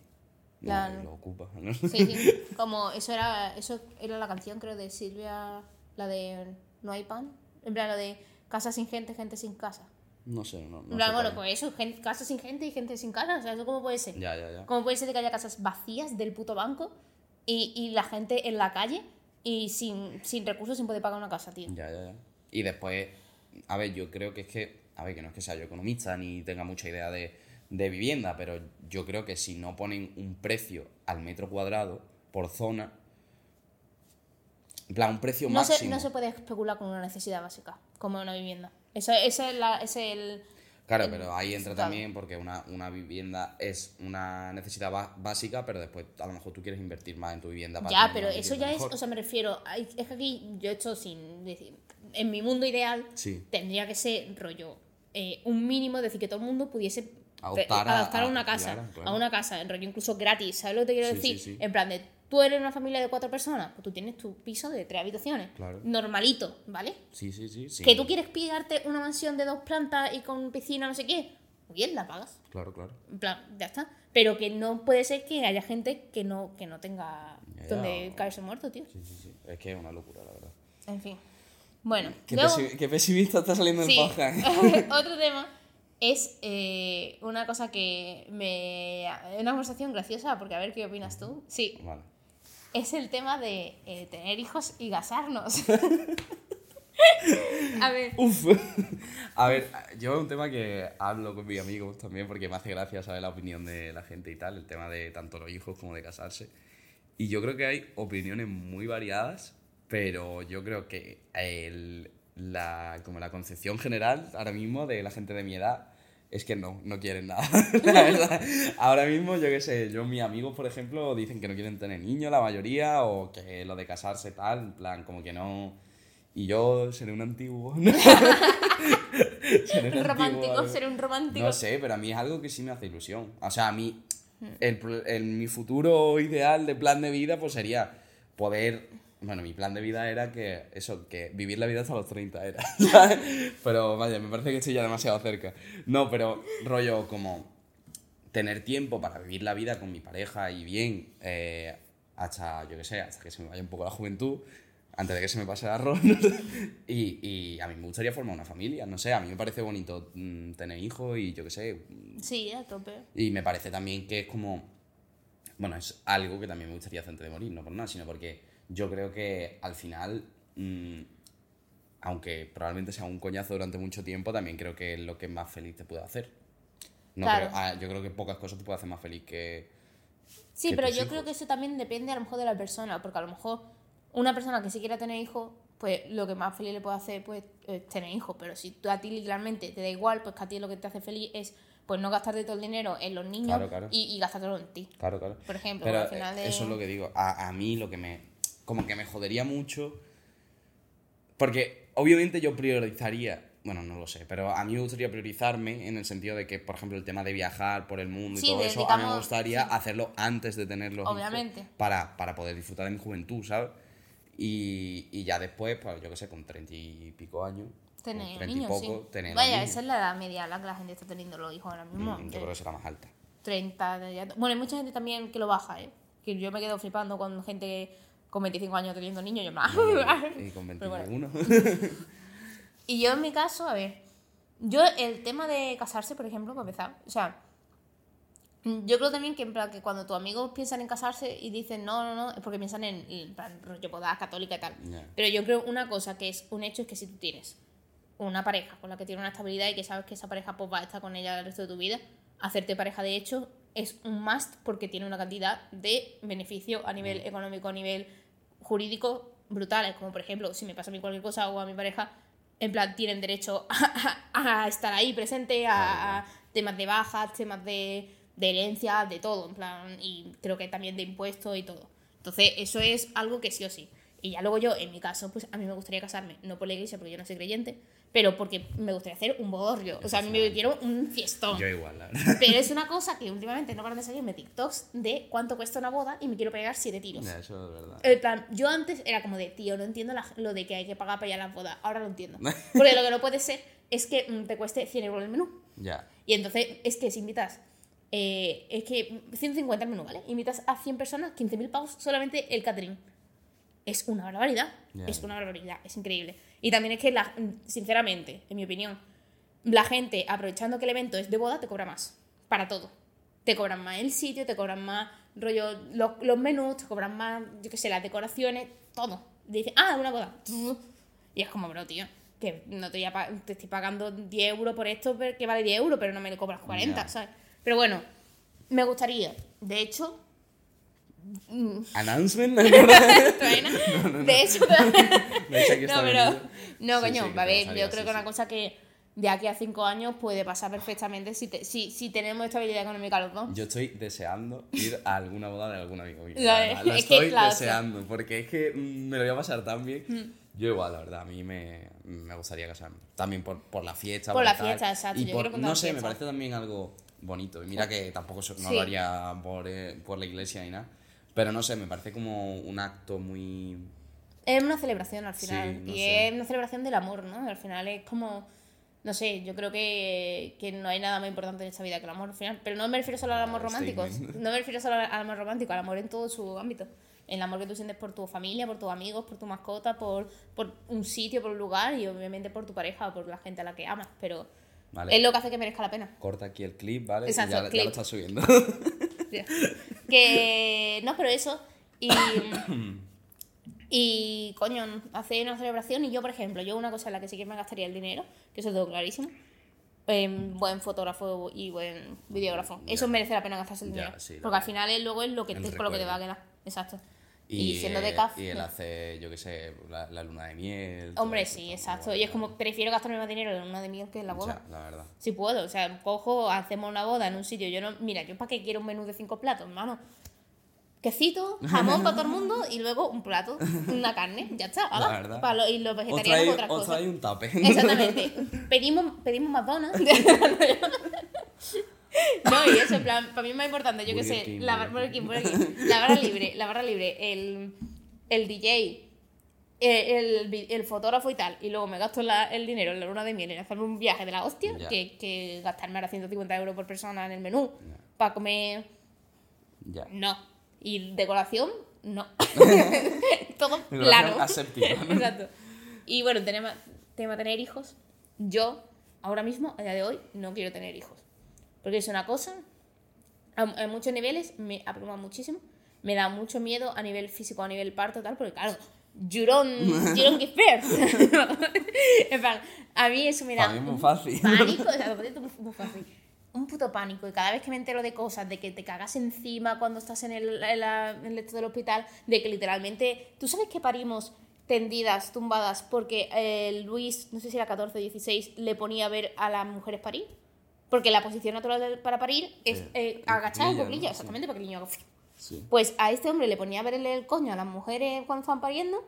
La-
No, lo ocupa. ¿no?
Sí, sí. [LAUGHS] Como eso era, eso era la canción, creo, de Silvia, la de No hay pan. En plan, lo de casa sin gente, gente sin casa.
No sé, no, no
En plan,
sé
bueno, pues eso, gen- casa sin gente y gente sin casa. O sea, ¿eso cómo puede ser?
Ya, ya, ya.
¿Cómo puede ser que haya casas vacías del puto banco y, y la gente en la calle y sin, sin recursos sin poder pagar una casa, tío?
Ya, ya, ya. Y después, a ver, yo creo que es que, a ver, que no es que sea yo economista ni tenga mucha idea de, de vivienda, pero yo creo que si no ponen un precio al metro cuadrado por zona, en plan, un precio
No se,
máximo.
no se puede especular con una necesidad básica, como una vivienda. Eso, ese es, la, ese es el...
Claro, pero ahí entra también porque una, una vivienda es una necesidad básica, pero después a lo mejor tú quieres invertir más en tu vivienda para
Ya, pero eso ya es, o sea, me refiero, es que aquí yo esto sin decir, en mi mundo ideal
Sí.
tendría que ser rollo, eh, un mínimo, decir, que todo el mundo pudiese
Adoptar
pe-
a-
adaptar a, una casa,
claro, claro.
a una casa, en rollo incluso gratis, ¿sabes lo que te quiero
Sí,
decir?
sí, sí.
En plan de, tú eres una familia de cuatro personas, pues tú tienes tu piso de tres habitaciones,
Claro.
normalito, ¿vale?
Sí, sí, sí. sí.
Que tú quieres pillarte una mansión de dos plantas y con piscina, no sé qué, bien, la pagas.
Claro, claro.
En plan, ya está. Pero que no puede ser que haya gente que no, que no tenga
Ya,
donde caerse muerto, tío.
Sí, sí, sí. Es que es una locura, la verdad.
En fin. Bueno,
Qué,
luego-
pesi- qué pesimista está saliendo
sí,
el [LAUGHS] podcast.
otro tema es eh, una cosa que me... Una conversación graciosa, porque a ver qué opinas tú. Sí,
Vale.
Es el tema de eh, tener hijos y casarnos. [LAUGHS] a ver,
Uf. A ver, yo es un tema que hablo con mis amigos también porque me hace gracia saber la opinión de la gente y tal, el tema de tanto los hijos como de casarse. Y yo creo que hay opiniones muy variadas, pero yo creo que el- la, como la concepción general ahora mismo de la gente de mi edad es que no, no quieren nada. [LAUGHS] la verdad. Ahora mismo, yo qué sé, yo mis amigos, por ejemplo, dicen que no quieren tener niños, la mayoría, o que lo de casarse tal, en plan, como que no... Y yo seré un antiguo. [LAUGHS] seré un
romántico,
antiguo,
ser un romántico.
No sé, pero a mí es algo que sí me hace ilusión. O sea, a mí, el, pro- el- mi futuro ideal de plan de vida pues sería poder... Bueno, mi plan de vida era que eso, que vivir la vida hasta los 30 era. [LAUGHS] Pero vaya, me parece que estoy ya demasiado cerca. No, pero rollo como tener tiempo para vivir la vida con mi pareja y bien, eh, hasta, yo qué sé, hasta que se me vaya un poco la juventud, antes de que se me pase el arroz. [LAUGHS] y, y a mí me gustaría formar una familia, no sé, a mí me parece bonito mm, tener hijos y yo qué sé.
Sí, a tope.
Y me parece también que es como, bueno, es algo que también me gustaría hacer antes de morir, no por nada, sino porque yo creo que al final, mm, aunque probablemente sea un coñazo durante mucho tiempo, también creo que es lo que más feliz te puede hacer. No
Claro.
creo- ah, yo creo que pocas cosas te pueden hacer más feliz que...
Sí,
que
pero yo
hijos.
creo que eso también depende a lo mejor de la persona, porque a lo mejor una persona que sí quiera tener hijos, pues lo que más feliz le puede hacer pues, es tener hijos, pero si tú a ti literalmente te da igual, pues que a ti lo que te hace feliz es pues no gastarte todo el dinero en los niños
Claro, claro.
Y, y gastártelo en ti.
Claro, claro.
Por ejemplo,
Pero
al final de-
eso es lo que digo. A, a mí lo que me... Como que me jodería mucho... Porque obviamente yo priorizaría... Bueno, no lo sé, pero a mí me gustaría priorizarme en el sentido de que, por ejemplo, el tema de viajar por el mundo
Sí,
y todo
de-
eso, a mí me
digamos,
gustaría
sí.
hacerlo antes de tener los hijos,
Obviamente.
para, para poder disfrutar de mi juventud, ¿sabes? Y, y ya después, pues yo qué sé, con treinta y pico años,
Tener niños,
y poco,
sí.
tener
Vaya,
niños.
esa es la edad media a la que la gente está teniendo los hijos ahora mismo.
Mm, Yo creo que será más alta.
30. de ya- Bueno, hay mucha gente también que lo baja, ¿eh? Que yo me quedo flipando con gente con 25 años teniendo niños. Yo me... [LAUGHS]
Y con
Pero bueno.
21. [LAUGHS]
Y yo en mi caso, a ver, yo el tema de casarse, por ejemplo, para empezar, o sea, yo creo también que en plan que cuando tus amigos piensan en casarse y dicen no, no, no, es porque piensan en, en plan rollo católica y tal. Pero yo creo una cosa que es un hecho es que si tú tienes una pareja con la que tienes una estabilidad y que sabes que esa pareja pues va a estar con ella el resto de tu vida, hacerte pareja de hecho es un must porque tiene una cantidad de beneficio a nivel económico, a nivel jurídico brutales, como por ejemplo, si me pasa a mí cualquier cosa o a mi pareja, en plan, tienen derecho [LAUGHS] a, a- a estar ahí presente, a, a temas de bajas, temas de, de herencia, de todo, en plan, y creo que también de impuestos y todo. Entonces, eso es algo que sí o sí. Y ya luego yo, en mi caso, pues a mí me gustaría casarme, no por la iglesia, porque yo no soy creyente, pero porque me gustaría hacer un bodorrio. O sea, a mí me quiero un fiestón.
Yo igual, la verdad.
Pero es una cosa que últimamente no paran de salirme TikToks de cuánto cuesta una boda y me quiero pegar siete tiros.
Ya, eso es verdad.
En plan, yo antes era como de, tío, no entiendo la- lo de que hay que pagar para ir a las bodas. Ahora lo entiendo. [LAUGHS] Porque lo que no puede ser es que mm, te cueste 100 euros el menú.
Ya.
Y entonces es que si invitas, eh, es que 150 el menú, ¿vale? Invitas a 100 personas, 15.000 pavos solamente el catering. Es una barbaridad. Es una barbaridad, es increíble. Y también es que, la, sinceramente, en mi opinión, la gente, aprovechando que el evento es de boda, te cobra más. Para todo. Te cobran más el sitio, te cobran más rollo los, los menús, te cobran más, yo qué sé, las decoraciones, todo. Dicen, ah, una boda. Y es como, bro, tío, que no te, voy a te estoy pagando 10 euros por esto, que vale 10 euros, pero no me lo cobras 40,
Ya.
¿sabes? Pero bueno, me gustaría, de hecho,
Announcement.
Traena. De hecho, [LAUGHS]
De hecho, [LAUGHS]
no, pero. No,
Sí,
coño,
sí, que
a ver, yo creo
sí,
que una
sí.
cosa que de aquí a cinco años puede pasar perfectamente si, te- si, si tenemos estabilidad económica los dos.
Yo estoy deseando ir a alguna boda de algún amigo mío. [LAUGHS] Lo
es que,
estoy
claro,
deseando, porque es que mm, me lo voy a pasar tan bien.
Mm.
Yo igual, la verdad, a mí me, me gustaría casarme. También por, por la fiesta.
Por la
tal.
fiesta, exacto,
Y
yo
por- no sé, me
fiesta.
parece también algo bonito. Y mira que tampoco no
Sí.
lo haría por, eh, por la iglesia ni nada. Pero no sé, me parece como un acto muy...
Es una celebración al final.
Sí, no
y
sé.
es una celebración del amor, ¿no? Al final es como. No sé, yo creo que, que no hay nada más importante en esta vida que el amor al final. Pero no me refiero solo al amor
Ah,
romántico.
statement. [LAUGHS]
No me refiero solo al amor romántico, al amor en todo su ámbito. El amor que tú sientes por tu familia, por tus amigos, por tu mascota, por, por un sitio, por un lugar y obviamente por tu pareja o por la gente a la que amas. Pero
Vale.
es lo que hace que merezca la pena.
Corta aquí el clip, ¿vale?
Exacto,
y ya, ya
clip.
lo estás subiendo. [LAUGHS]
que no, pero eso. Y, y coño, hacer una celebración. Y yo, por ejemplo, yo una cosa en la que sí que me gastaría el dinero, que eso tengo clarísimo. en buen fotógrafo y buen videógrafo. Eso merece la pena gastarse el
Ya,
dinero.
sí,
porque al final es luego es lo que te, con lo que te va a quedar. Exacto. Y, siendo de
eh,
CAF.
Y él hace, yo qué sé, la, la luna de miel.
Hombre, sí, exacto. Y es como, prefiero gastarme más dinero en una de miel que en la boda.
sea, la verdad.
Si puedo, o sea, cojo, hacemos una boda en un sitio. Yo no, mira, yo para qué quiero un menú de cinco platos, hermano. Quesito, jamón para todo el mundo y luego un plato, una carne, ya está.
La.
Para lo- y los
Os
vegetarianos
trae,
otras
os
cosas.
un tape.
Exactamente. Pedimos, pedimos McDonald's. [LAUGHS] [LAUGHS] No, y eso, en plan, para mí es más importante, yo qué sé,
King,
la,
Burger
King, Burger King, la barra libre, la barra libre, el, el DJ, eh, el, el fotógrafo y tal, y luego me gasto la- el dinero en la luna de miel en hacerme un viaje de la hostia, que, que gastarme ahora 150 euros por persona en el menú, para comer,
Ya.
no. Y decoración, no. [LAUGHS] Todo
aséptica, ¿no? [LAUGHS]
Exacto. Y bueno, tema, tema tener hijos, yo ahora mismo, a día de hoy, no quiero tener hijos. Porque es una cosa, a, a muchos niveles me abruma muchísimo, me da mucho miedo a nivel físico, a nivel parto, tal, porque claro, you don't, you don't give birth. en plan, a mí eso me da
mí es muy fácil.
pánico, o sea, muy fácil. Un puto pánico. Y cada vez que me entero de cosas, de que te cagas encima cuando estás en el, en la- en el lecho del hospital, de que literalmente. ¿Tú sabes que parimos tendidas, tumbadas, porque eh, Luis, no sé si era 14 o 16, le ponía a ver a las mujeres parir? Porque la posición natural para parir es
Eh,
eh,
en
agachar en
cuclillas, ¿no?
cuclillas,
Sí.
exactamente, para que el niño haga
Sí.
pues a este hombre le ponía a verle el coño a las mujeres cuando estaban pariendo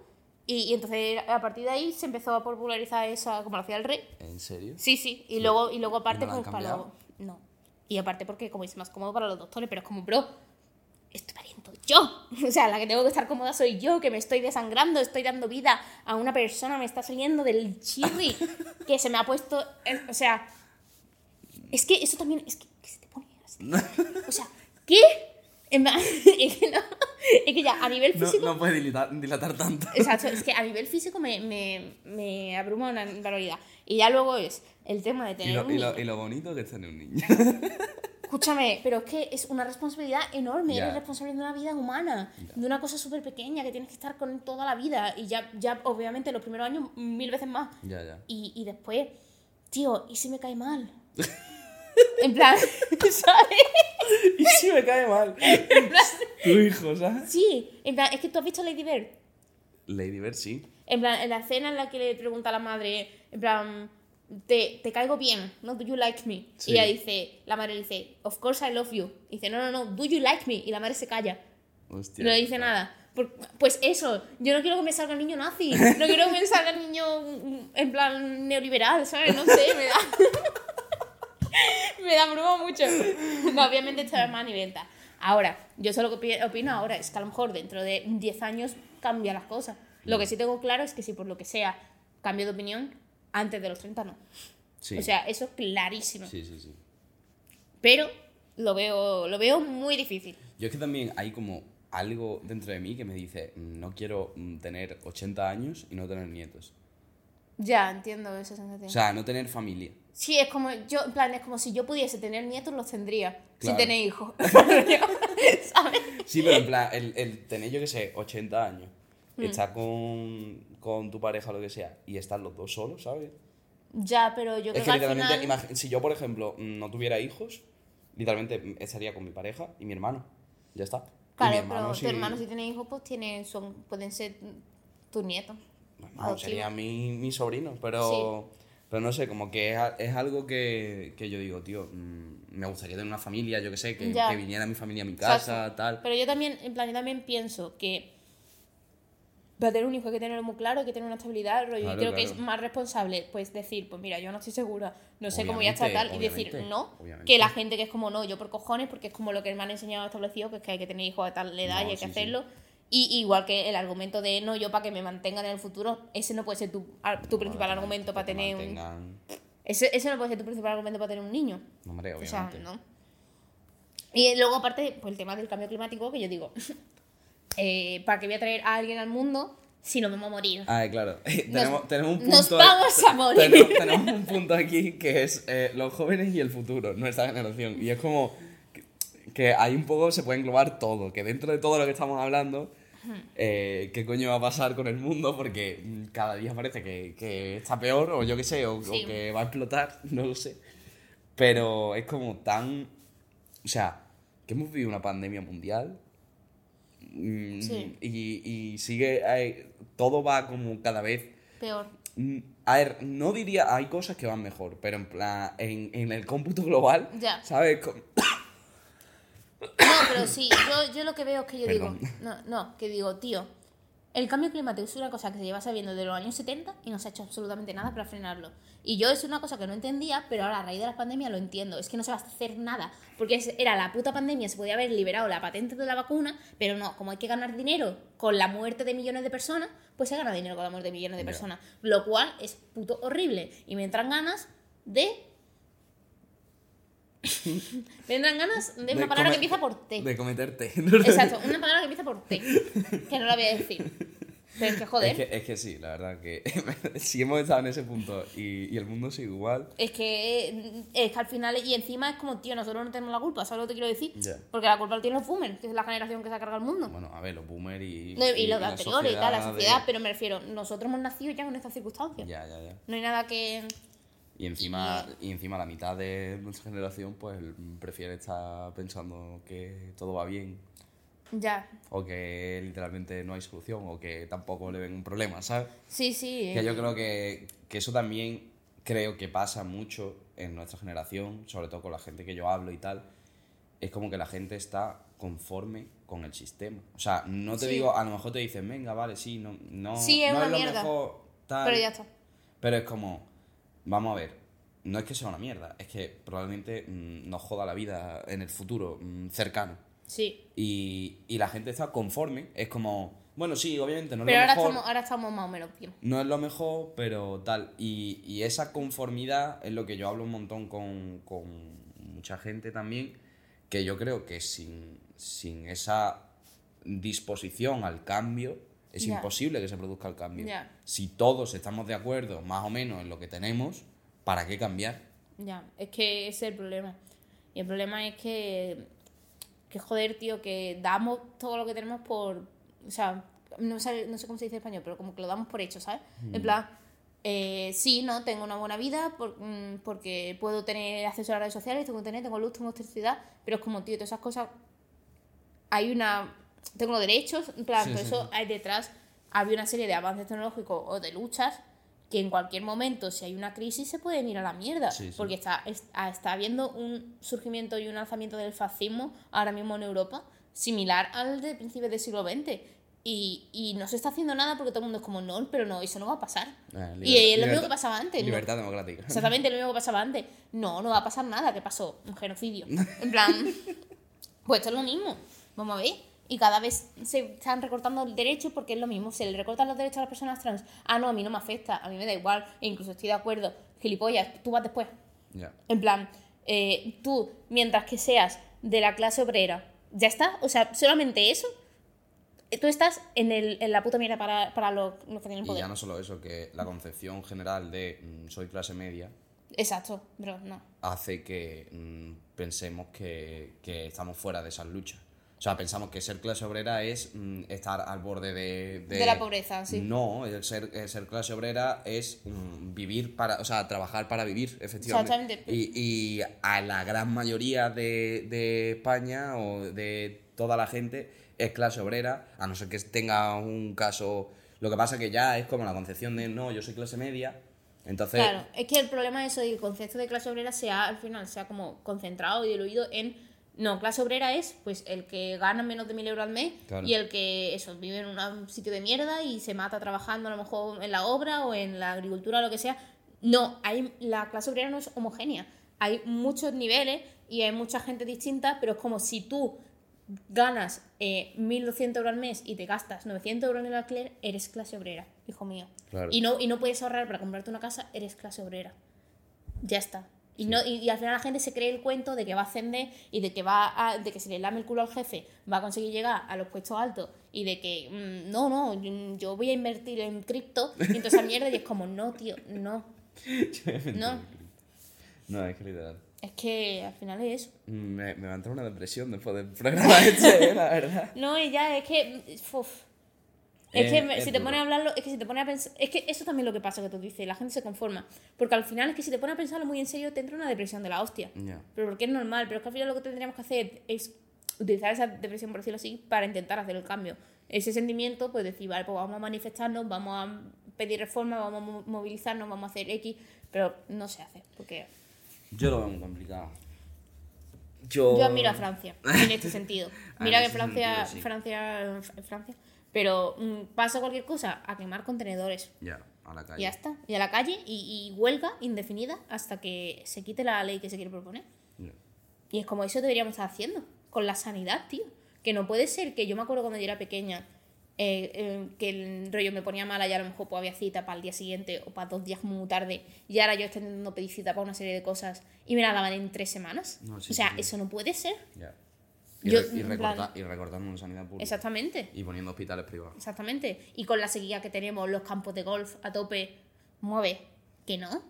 y, y entonces a partir de ahí se empezó a popularizar esa como lo hacía el rey.
¿En serio?
Sí, sí, y luego y luego aparte
¿No
pues para los no. Y aparte porque como es más cómodo para los doctores, pero es como, bro, estoy pariendo yo. [LAUGHS] O sea, la que tengo que estar cómoda soy yo, que me estoy desangrando, estoy dando vida a una persona, me está saliendo del chirri [LAUGHS] que se me ha puesto, o sea, es que eso también es que, que se te pone así. O sea, ¿qué? [LAUGHS] Es que no, es que ya a nivel
No,
físico
no puede dilatar, dilatar tanto.
Exacto, es que a [LAUGHS] nivel físico me, me, me abruma una barbaridad. Y ya luego es el tema de
Y
tener
lo,
un
y, lo,
niño.
y lo bonito que es tener un niño. [LAUGHS]
Escúchame, pero es que es una responsabilidad enorme.
Ya.
Eres responsable de una vida humana, de una cosa súper pequeña que tienes que estar con toda la vida. Y ya, ya obviamente, los primeros años, mil veces más.
ya, ya.
Y, y después, tío, ¿y si me cae mal? En plan, [LAUGHS] ¿sabes?
Y si me cae mal. tu hijo, ¿sabes?
Sí, en plan, es que tú has visto Lady Bird.
Lady Bird, sí.
En plan, en la escena en la que le pregunta a la madre, en plan, te, te caigo bien, ¿no? Do you like me?
Sí.
Y ella dice, la madre le dice, of course I love you. Y dice, no, no, no, do you like me? Y la madre se calla.
Hostia.
No le dice nada. Por- pues eso, yo no quiero que me salga el niño nazi, no quiero que me salga el niño mm, en plan neoliberal, ¿sabes? No sé, me da... me da broma mucho. No, obviamente esto es más ni venta. Ahora, yo solo opino ahora es que a lo mejor dentro de 10 años cambia las cosas. Lo que sí tengo claro es que si por lo que sea cambio de opinión, antes de los 30 no.
Sí.
O sea, eso es clarísimo.
Sí, sí, sí.
Pero lo veo, lo veo muy difícil.
Yo es que también hay como algo dentro de mí que me dice, no quiero mm, tener 80 años y no tener nietos.
Ya, entiendo esa sensación.
O sea, no tener familia.
Sí, es como, yo, en plan, es como si yo pudiese tener nietos, los tendría,
Claro.
tener hijos. [LAUGHS] ¿Sabes?
Sí, pero en plan, el, el tener, yo que sé, 80 años,
Mm.
estar con, con tu pareja o lo que sea, y estar los dos solos, ¿sabes?
Ya, pero yo creo
Es
que,
que
al
literalmente,
final...
si yo, por ejemplo, no tuviera hijos, literalmente estaría con mi pareja y mi hermano. Ya está.
Claro, pero
sí-
tu hermano si tiene hijos, pues tiene, son, pueden ser tus nietos.
Bueno,
adoptivos.
sería mi, mi sobrino, pero, pero no sé, como que es, es algo que, que yo digo, tío, mm, me gustaría tener una familia, yo que sé, que, viniera mi familia a mi casa,
Exacto.
tal.
Pero yo también, en plan, yo también pienso que para tener un hijo hay que tenerlo muy claro, hay que tener una estabilidad, rollo, y
Claro,
creo que es más responsable, pues decir, pues mira, yo no estoy segura, no sé cómo voy a estar tal, y decir no,
obviamente.
que la gente que es como no, yo por cojones, porque es como lo que me han enseñado establecido, que es que hay que tener hijos a tal edad
No,
y hay
sí,
que
sí.
Y igual que el argumento de no, yo para que me mantengan en el futuro, ese no puede ser tu, tu principal argumento para
te
tener un... Ese, ese no puede ser tu principal argumento para tener un niño.
No, hombre,
O sea,
obviamente.
no. Y luego, aparte, pues el tema del cambio climático, que yo digo, [LAUGHS] eh, ¿para qué voy a traer a alguien al mundo si no me voy a morir?
Ah, claro. [LAUGHS] tenemos, tenemos un punto.
nos vamos a [LAUGHS] morir.
Tenemos, tenemos un punto aquí que es eh, los jóvenes y el futuro, nuestra generación. Y es como que, ahí un poco se puede englobar todo, que dentro de todo lo que estamos hablando, eh, ¿qué coño va a pasar con el mundo? Porque cada día parece que, que está peor, o yo qué sé, o, que va a explotar, [LAUGHS] no lo sé. Pero es como tan. O sea, que hemos vivido una pandemia mundial. mm,
Sí.
Y, y sigue. eh, todo va como cada vez.
Peor.
mm, A ver, no diría. Hay cosas que van mejor, pero en plan. En, en el cómputo global.
Ya.
¿Sabes?
No, pero sí, yo, yo lo que veo es que yo
Perdón.
digo, no, no, que digo, tío, El cambio climático es una cosa que se lleva sabiendo desde los años 70 y no se ha hecho absolutamente nada para frenarlo. Y yo es una cosa que no entendía, pero ahora a raíz de la pandemia lo entiendo. Es que no se va a hacer nada. Porque era la puta pandemia, se podía haber liberado la patente de la vacuna, pero no, como hay que ganar dinero con la muerte de millones de personas, pues se gana dinero con la muerte de millones de personas. Lo cual es puto horrible. Y me entran ganas de... [LAUGHS] me entran ganas de, una palabra que empieza por T.
De cometerte. [LAUGHS]
Exacto, una palabra que empieza por T. Que no la voy a decir. Pero es que joder.
Es que, es que sí, la verdad que [LAUGHS] si hemos estado en ese punto y, y el mundo sigue igual.
Es que, es que al final, y encima es como, tío, nosotros no tenemos la culpa, ¿sabes lo que te quiero decir? Porque la culpa la tienen los boomers, que es la generación que se ha cargado el mundo.
Bueno, a ver, los boomers y.
No, y, los anteriores y tal, la
sociedad de-
sociedad, pero me refiero, nosotros hemos nacido ya con estas circunstancias.
Ya, ya, ya.
No hay nada que.
Y encima, y encima la mitad de nuestra generación, pues prefiere estar pensando que todo va bien.
Ya.
O que literalmente no hay solución. O que tampoco le ven un problema, ¿sabes?
Sí, sí.
Que yo creo que, que eso también creo que pasa mucho en nuestra generación, sobre todo con la gente que yo hablo y tal. Es como que la gente está conforme con el sistema. O sea, no te
Sí.
digo, a lo mejor te dicen, venga, vale, sí, no, no,
Sí, es
no
una
es lo
mierda.
mejor, tal.
Pero ya está.
Pero es como, vamos a ver, no es que sea una mierda, es que probablemente mm, nos joda la vida en el futuro mm, cercano.
Sí.
Y, y la gente está conforme, es como, bueno, sí, obviamente no es
Pero
lo
ahora
mejor.
estamos, ahora estamos más o menos bien.
No es lo mejor, pero tal. Y, y esa conformidad es lo que yo hablo un montón con, con mucha gente también, que yo creo que sin, sin esa disposición al cambio es
Ya.
imposible que se produzca el cambio.
Ya.
Si todos estamos de acuerdo más o menos en lo que tenemos, ¿para qué cambiar?
Ya, es que ese es el problema. Y el problema es que, que joder, tío, que damos todo lo que tenemos por. O sea, no sé, no sé cómo se dice en español, pero como que lo damos por hecho, ¿sabes? En plan, eh, sí, ¿no? Tengo una buena vida por- mm, porque puedo tener acceso a las redes sociales, tengo internet, tengo luz, tengo electricidad, pero es como, tío, todas esas cosas. Hay una. Tengo derechos, en plan,
Sí,
todo
sí,
eso hay detrás. Había una serie de avances tecnológicos o de luchas que en cualquier momento, si hay una crisis, se pueden ir a la mierda.
Sí.
Porque está, está, está habiendo un surgimiento y un alzamiento del fascismo ahora mismo en Europa, similar al de principios del siglo XX. Y, y no se está haciendo nada porque todo el mundo es como, no, pero no, eso no va a pasar.
Eh,
y
liber-
es lo mismo
libertad-
que pasaba antes. ¿no?
Libertad democrática.
Exactamente lo mismo que pasaba antes. No, no va a pasar nada. ¿Qué pasó? Un genocidio. [LAUGHS] En plan, pues esto es lo mismo. Vamos a ver. Y cada vez se están recortando derechos porque es lo mismo. Se le recortan los derechos a las personas trans. Ah, no, a mí no me afecta. A mí me da igual. E incluso estoy de acuerdo. Gilipollas, tú vas después.
Ya.
En plan, eh, tú, mientras que seas de la clase obrera, ya está. O sea, solamente eso. eh, Tú estás en, el, en la puta mierda para, para los, los que tienen
Y
poder.
ya no solo eso, que la concepción general de mm, soy clase media
Exacto, pero no.
hace que mm, pensemos que, que estamos fuera de esas luchas. O sea, pensamos que ser clase obrera es mm, estar al borde de,
De la pobreza, sí.
No, el ser, el ser clase obrera es mm, vivir para, o sea, trabajar para vivir, efectivamente.
Exactamente.
Y, y a la gran mayoría de, de España o de toda la gente es clase obrera, a no ser que tenga un caso... Lo que pasa que ya es como la concepción de, no, yo soy clase media, entonces...
Claro, es que el problema es eso, y el concepto de clase obrera se ha, al final, se ha como concentrado y diluido en, no, clase obrera es pues el que gana menos de mil euros al mes
Claro.
y el que, eso, vive en un sitio de mierda y se mata trabajando a lo mejor en la obra o en la agricultura o lo que sea. No, hay, la clase obrera no es homogénea. Hay muchos niveles y hay mucha gente distinta, pero es como si tú ganas eh, 1.200 euros al mes y te gastas 900 euros en el alquiler, eres clase obrera, hijo mío.
Claro.
Y, no, y no puedes ahorrar para comprarte una casa, eres clase obrera. Ya está. Y, no, y, y al final la gente se cree el cuento de que va a ascender y de que va a, de que si le lame el culo al jefe va a conseguir llegar a los puestos altos y de que mm, no, no, yo- yo voy a invertir en cripto y toda esa mierda y es como, no, tío, no. [LAUGHS] No,
No, es que literal.
es que al final es eso.
Me, me va a entrar una depresión después del programa este, [LAUGHS] la verdad.
No, y ya, es que. uf. Es que me-
es
si te pones a hablarlo, es que si te pones a pensar. Es que eso también es lo que pasa que tú dices, la gente se conforma. Porque al final es que si te pones a pensarlo muy en serio, te entra una depresión de la hostia. Pero porque es normal, pero es que al final lo que tendríamos que hacer es utilizar esa depresión, por decirlo así, para intentar hacer el cambio. Ese sentimiento, pues decir, vale, pues vamos a manifestarnos, vamos a pedir reforma, vamos a mo- movilizarnos, vamos a hacer X, pero no se hace, porque
Yo lo veo muy complicado. Yo,
yo admiro a Francia en este sentido. [LAUGHS]
Ah,
Mira que Francia,
sentido, sí.
Francia, Francia, Pero mm, pasa cualquier cosa a quemar contenedores.
Ya, a la
Y
calle.
ya está. Y a la calle y, y huelga indefinida hasta que se quite la ley que se quiere proponer.
Ya.
Y es como eso deberíamos estar haciendo. Con la sanidad, tío. Que no puede ser que yo me acuerdo cuando yo era pequeña. eh, eh, que el rollo me ponía mala y a lo mejor pues, había cita para el día siguiente o para dos días muy tarde y ahora yo estoy intentando pedir cita para una serie de cosas y me la daban en tres semanas.
No, sí,
o sea,
sí, sí.
eso no puede ser.
Y,
Yo,
re- y
en
recorta-
plan-
y recortando en sanidad pública.
Exactamente.
Y poniendo hospitales privados.
Exactamente. Y con la sequía que tenemos, los campos de golf a tope, mueve. Que no.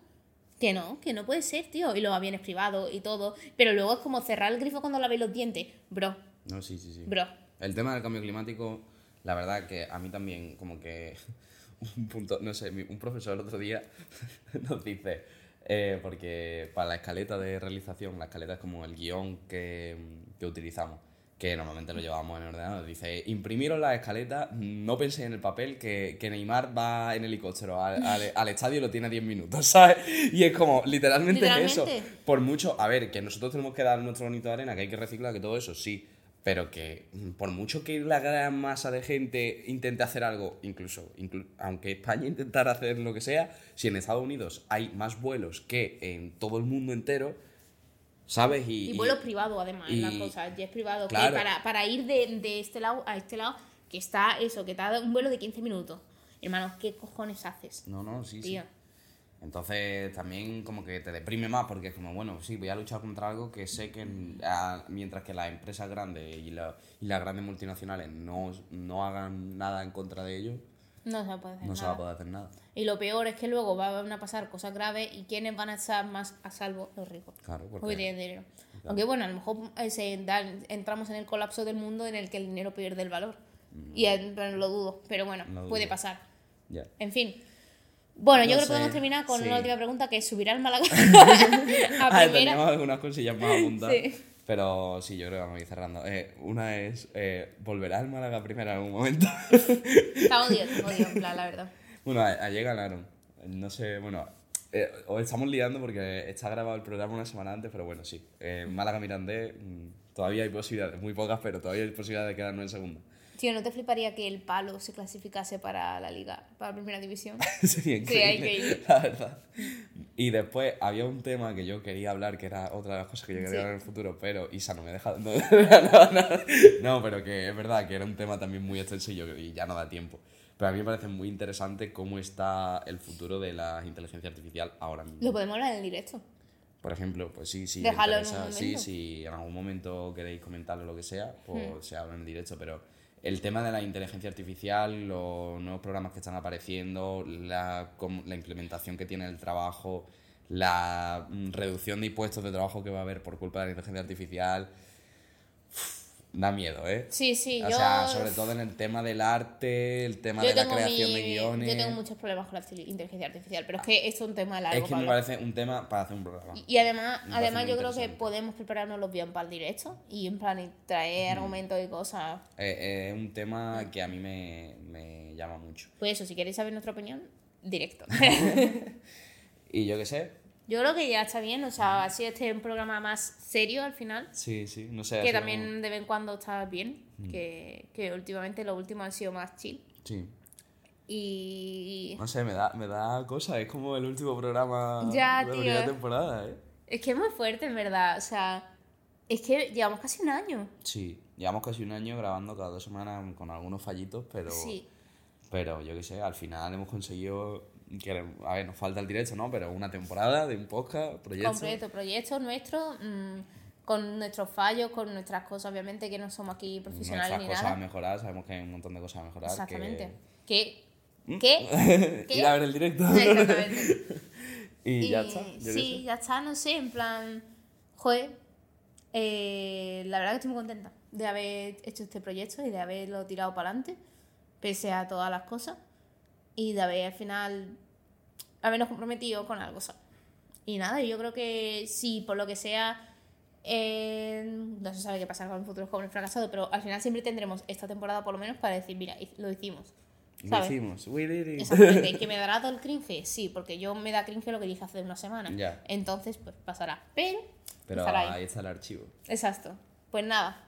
Que no, que no puede ser, tío. Y los aviones privados y todo. Pero luego es como cerrar el grifo cuando lavéis los dientes. Bro,
No, sí, sí, sí.
bro.
El tema del cambio climático, la verdad que a mí también como que [LAUGHS] un punto, no sé, un profesor el otro día [LAUGHS] nos dice, eh, porque para la escaleta de realización, la escaleta es como el guion que, que utilizamos, que normalmente lo llevamos en el ordenador, dice, imprimiros la escaleta, no penséis en el papel que, que Neymar va en helicóptero al, al- [LAUGHS] al estadio y lo tiene a 10 minutos, [LAUGHS] ¿sabes? Y es como, literalmente, es eso. Por mucho, a ver, que nosotros tenemos que dar nuestro granito de arena, que hay que reciclar, que todo eso, sí. Pero que mm, por mucho que la gran masa de gente intente hacer algo, incluso, inclu- aunque España [LAUGHS] intentara hacer lo que sea, si en Estados Unidos hay más vuelos que en todo el mundo entero, ¿sabes? Y,
Y vuelos privados, además,
y-
cosa. Ya es privado.
Claro.
Que para, para ir de, de este lado a este lado, que está eso, que te da un vuelo de 15 minutos. Hermano, ¿qué cojones haces?
No, no, sí, sí.
Tío.
Entonces también como que te deprime más porque es como, bueno, sí, voy a luchar contra algo que sé que a- mientras que las empresas grandes y, la- y las grandes multinacionales no, no hagan nada en contra de ello,
No se puede hacer
no se
nada.
va a poder hacer nada.
Y lo peor es que luego van a pasar cosas graves y ¿quiénes van a estar más a salvo? Los ricos.
Claro, porque-
tienen dinero. Aunque bueno, a lo mejor eh, se dan- entramos en el colapso del mundo en el que el dinero pierde el valor. Y en plan, lo dudo, pero bueno,
Mm.
Puede
dudo.
pasar.
Ya.
En fin. Bueno, yo creo que
sé,
podemos terminar con
sí.
una última pregunta que es subirá el Málaga [LAUGHS] [LAUGHS] a
Ah,
primera.
algunas cosillas más apuntadas.
Sí.
Pero sí, yo creo que vamos a ir cerrando. Eh, una es, eh, ¿volverá el Málaga primero en algún momento? [LAUGHS]
Está odio, [LAUGHS] odio, en plan, la verdad.
bueno, ayer ganaron. No sé, bueno, eh, os estamos liando porque está grabado el programa una semana antes, pero bueno, sí. Eh, Málaga Mirandés, mm, todavía hay posibilidades, muy pocas, pero todavía hay posibilidades de quedarnos en segunda.
Tío, ¿no te fliparía que el palo se clasificase para la liga, para la primera división? [LAUGHS]
Sería increíble,
increíble. [LAUGHS]
la verdad. Y después había un tema que yo quería hablar, que era otra de las cosas que yo quería
Sí.
hablar en el futuro, pero Isa no me deja. [LAUGHS] No, no, no, no, pero que es verdad que era un tema también muy extenso y, yo, y ya no da tiempo. Pero a mí me parece muy interesante cómo está el futuro de la inteligencia artificial ahora mismo.
Lo podemos hablar en el directo.
Por ejemplo, pues sí, sí.
Déjalo en un
sí,
momento.
si en algún momento queréis comentarlo o lo que sea, pues
Hmm.
se habla en directo, pero el tema de la inteligencia artificial, los nuevos programas que están apareciendo, la, la implementación que tiene el trabajo, la mm, reducción de impuestos de trabajo que va a haber por culpa de la inteligencia artificial, da miedo, ¿eh?
Sí, sí,
o
yo...
sea, sobre todo en el tema del arte, el tema
yo
de la creación
mi-
de guiones.
Yo tengo muchos problemas con la inteligencia artificial, pero es que esto es un tema largo.
es que me
hablar.
parece un tema para hacer un programa.
Y- Y además,
Me
además yo creo que podemos prepararnos bien para el directo y en plan y traer
Mm.
argumentos y cosas.
Eh, Es un tema que a mí me, me llama mucho.
Pues eso, si queréis saber nuestra opinión, directo. [LAUGHS] [LAUGHS]
Y yo qué sé.
Yo creo que ya está bien, o sea, así este es un programa más serio al final,
Sí, sí, no sé.
que también de vez en cuando está bien,
Mm.
que, que últimamente lo último han sido más chill.
como- Sí.
Y
No sé, me da, me da cosa. Es como el último programa
Ya,
de la primera temporada, ¿eh?
es que es muy fuerte, en verdad, o sea, es que llevamos casi un año.
Sí. Llevamos casi un año grabando cada dos semanas con algunos fallitos, pero...
Sí.
Pero yo qué sé, al final hemos conseguido... Que, a ver, nos falta el directo, ¿no? Pero una temporada de un podcast, proyecto.
completo, proyectos nuestros, mm, con nuestros fallos, con nuestras cosas, obviamente, que no somos aquí profesionales
Nuestras
ni
cosas a
nada.
mejorar, sabemos que hay un montón de cosas a mejorar.
Exactamente.
Que... [LAUGHS]
¿Qué? ¿Qué? ¿Qué? [LAUGHS]
Ir a ver el directo.
Exactamente. [LAUGHS]
y, ya está. yo
sí, ya está, no sé, en plan, joder, eh, la verdad que estoy muy contenta de haber hecho este proyecto y de haberlo tirado para adelante, pese a todas las cosas, y haber al final, habernos comprometido con algo, ¿sabes? Y nada, yo creo que si por lo que sea, eh, no se sabe qué pasará con futuros jóvenes fracasados, pero al final siempre tendremos esta temporada por lo menos para decir, mira, lo hicimos.
Lo
¿sabes?
hicimos. We did it.
Exactamente, que [LAUGHS] me dará todo el cringe, sí, porque yo me da cringe lo que dije hace una semana.
Ya.
Entonces, pues pasará. Pero,
Pero
estará ahí.
ahí está el archivo.
Exacto. Pues nada,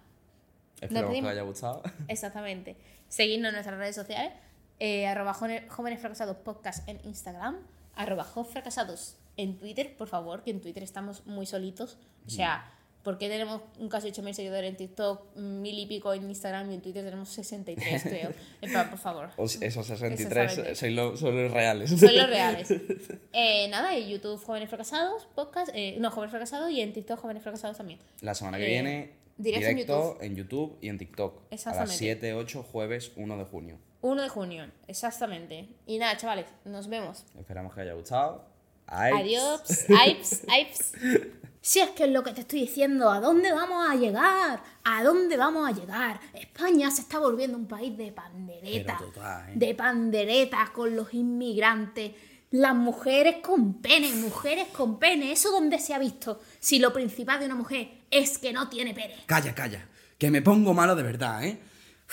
Esperamos que os haya gustado. [LAUGHS]
Exactamente. Seguidnos en nuestras redes sociales. Eh, arroba jóvenes fracasados podcast en Instagram. Arroba fracasados en Twitter, por favor, que en Twitter estamos muy solitos. O sea, porque tenemos un casi 8.000 seguidores en TikTok, mil y pico en Instagram y en Twitter tenemos 63, creo. [LAUGHS] En plan, por favor.
Os- esos 63
Exactamente.
sois los, son los reales.
Son los reales. [LAUGHS] Eh, nada, en YouTube Jóvenes Fracasados, podcast, eh, no, Jóvenes Fracasados y en TikTok Jóvenes Fracasados también.
La semana que
Eh,
viene,
directo
directo,
en
en, YouTube. y en TikTok. A las
Exactamente.
7, 8, jueves 1 de junio.
1 de junio, exactamente. Y nada, chavales, nos vemos.
Esperamos que haya gustado.
Adiós, [LAUGHS] aips, aips. Si es que es lo que te estoy diciendo, ¿a dónde vamos a llegar? ¿A dónde vamos a llegar? España se está volviendo un país de pandereta.
Pero total, ¿eh?
De pandereta con los inmigrantes. Las mujeres con pene, mujeres con pene. ¿Eso dónde se ha visto? Si lo principal de una mujer es que no tiene pene.
Calla, calla. Que me pongo malo de verdad, ¿eh?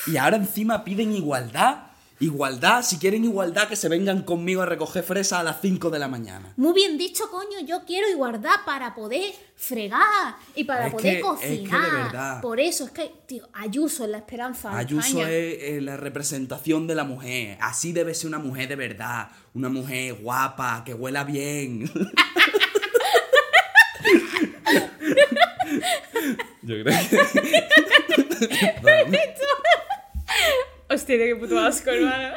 Y ahora encima piden igualdad. Igualdad, si quieren igualdad, que se vengan conmigo a recoger fresas a las 5 de la mañana.
Muy bien dicho, coño, yo quiero igualdad para poder fregar y para
Es
poder
que- es que de
cocinar.
verdad.
Por eso es que, tío, Ayuso es la esperanza. de
Ayuso
España.
es eh, la representación de la mujer. Así debe ser una mujer de verdad. Una mujer guapa, que huela bien. [LAUGHS] [LAUGHS] Yo creo que... [LAUGHS] [LAUGHS]
Hostia, qué puto asco, hermano.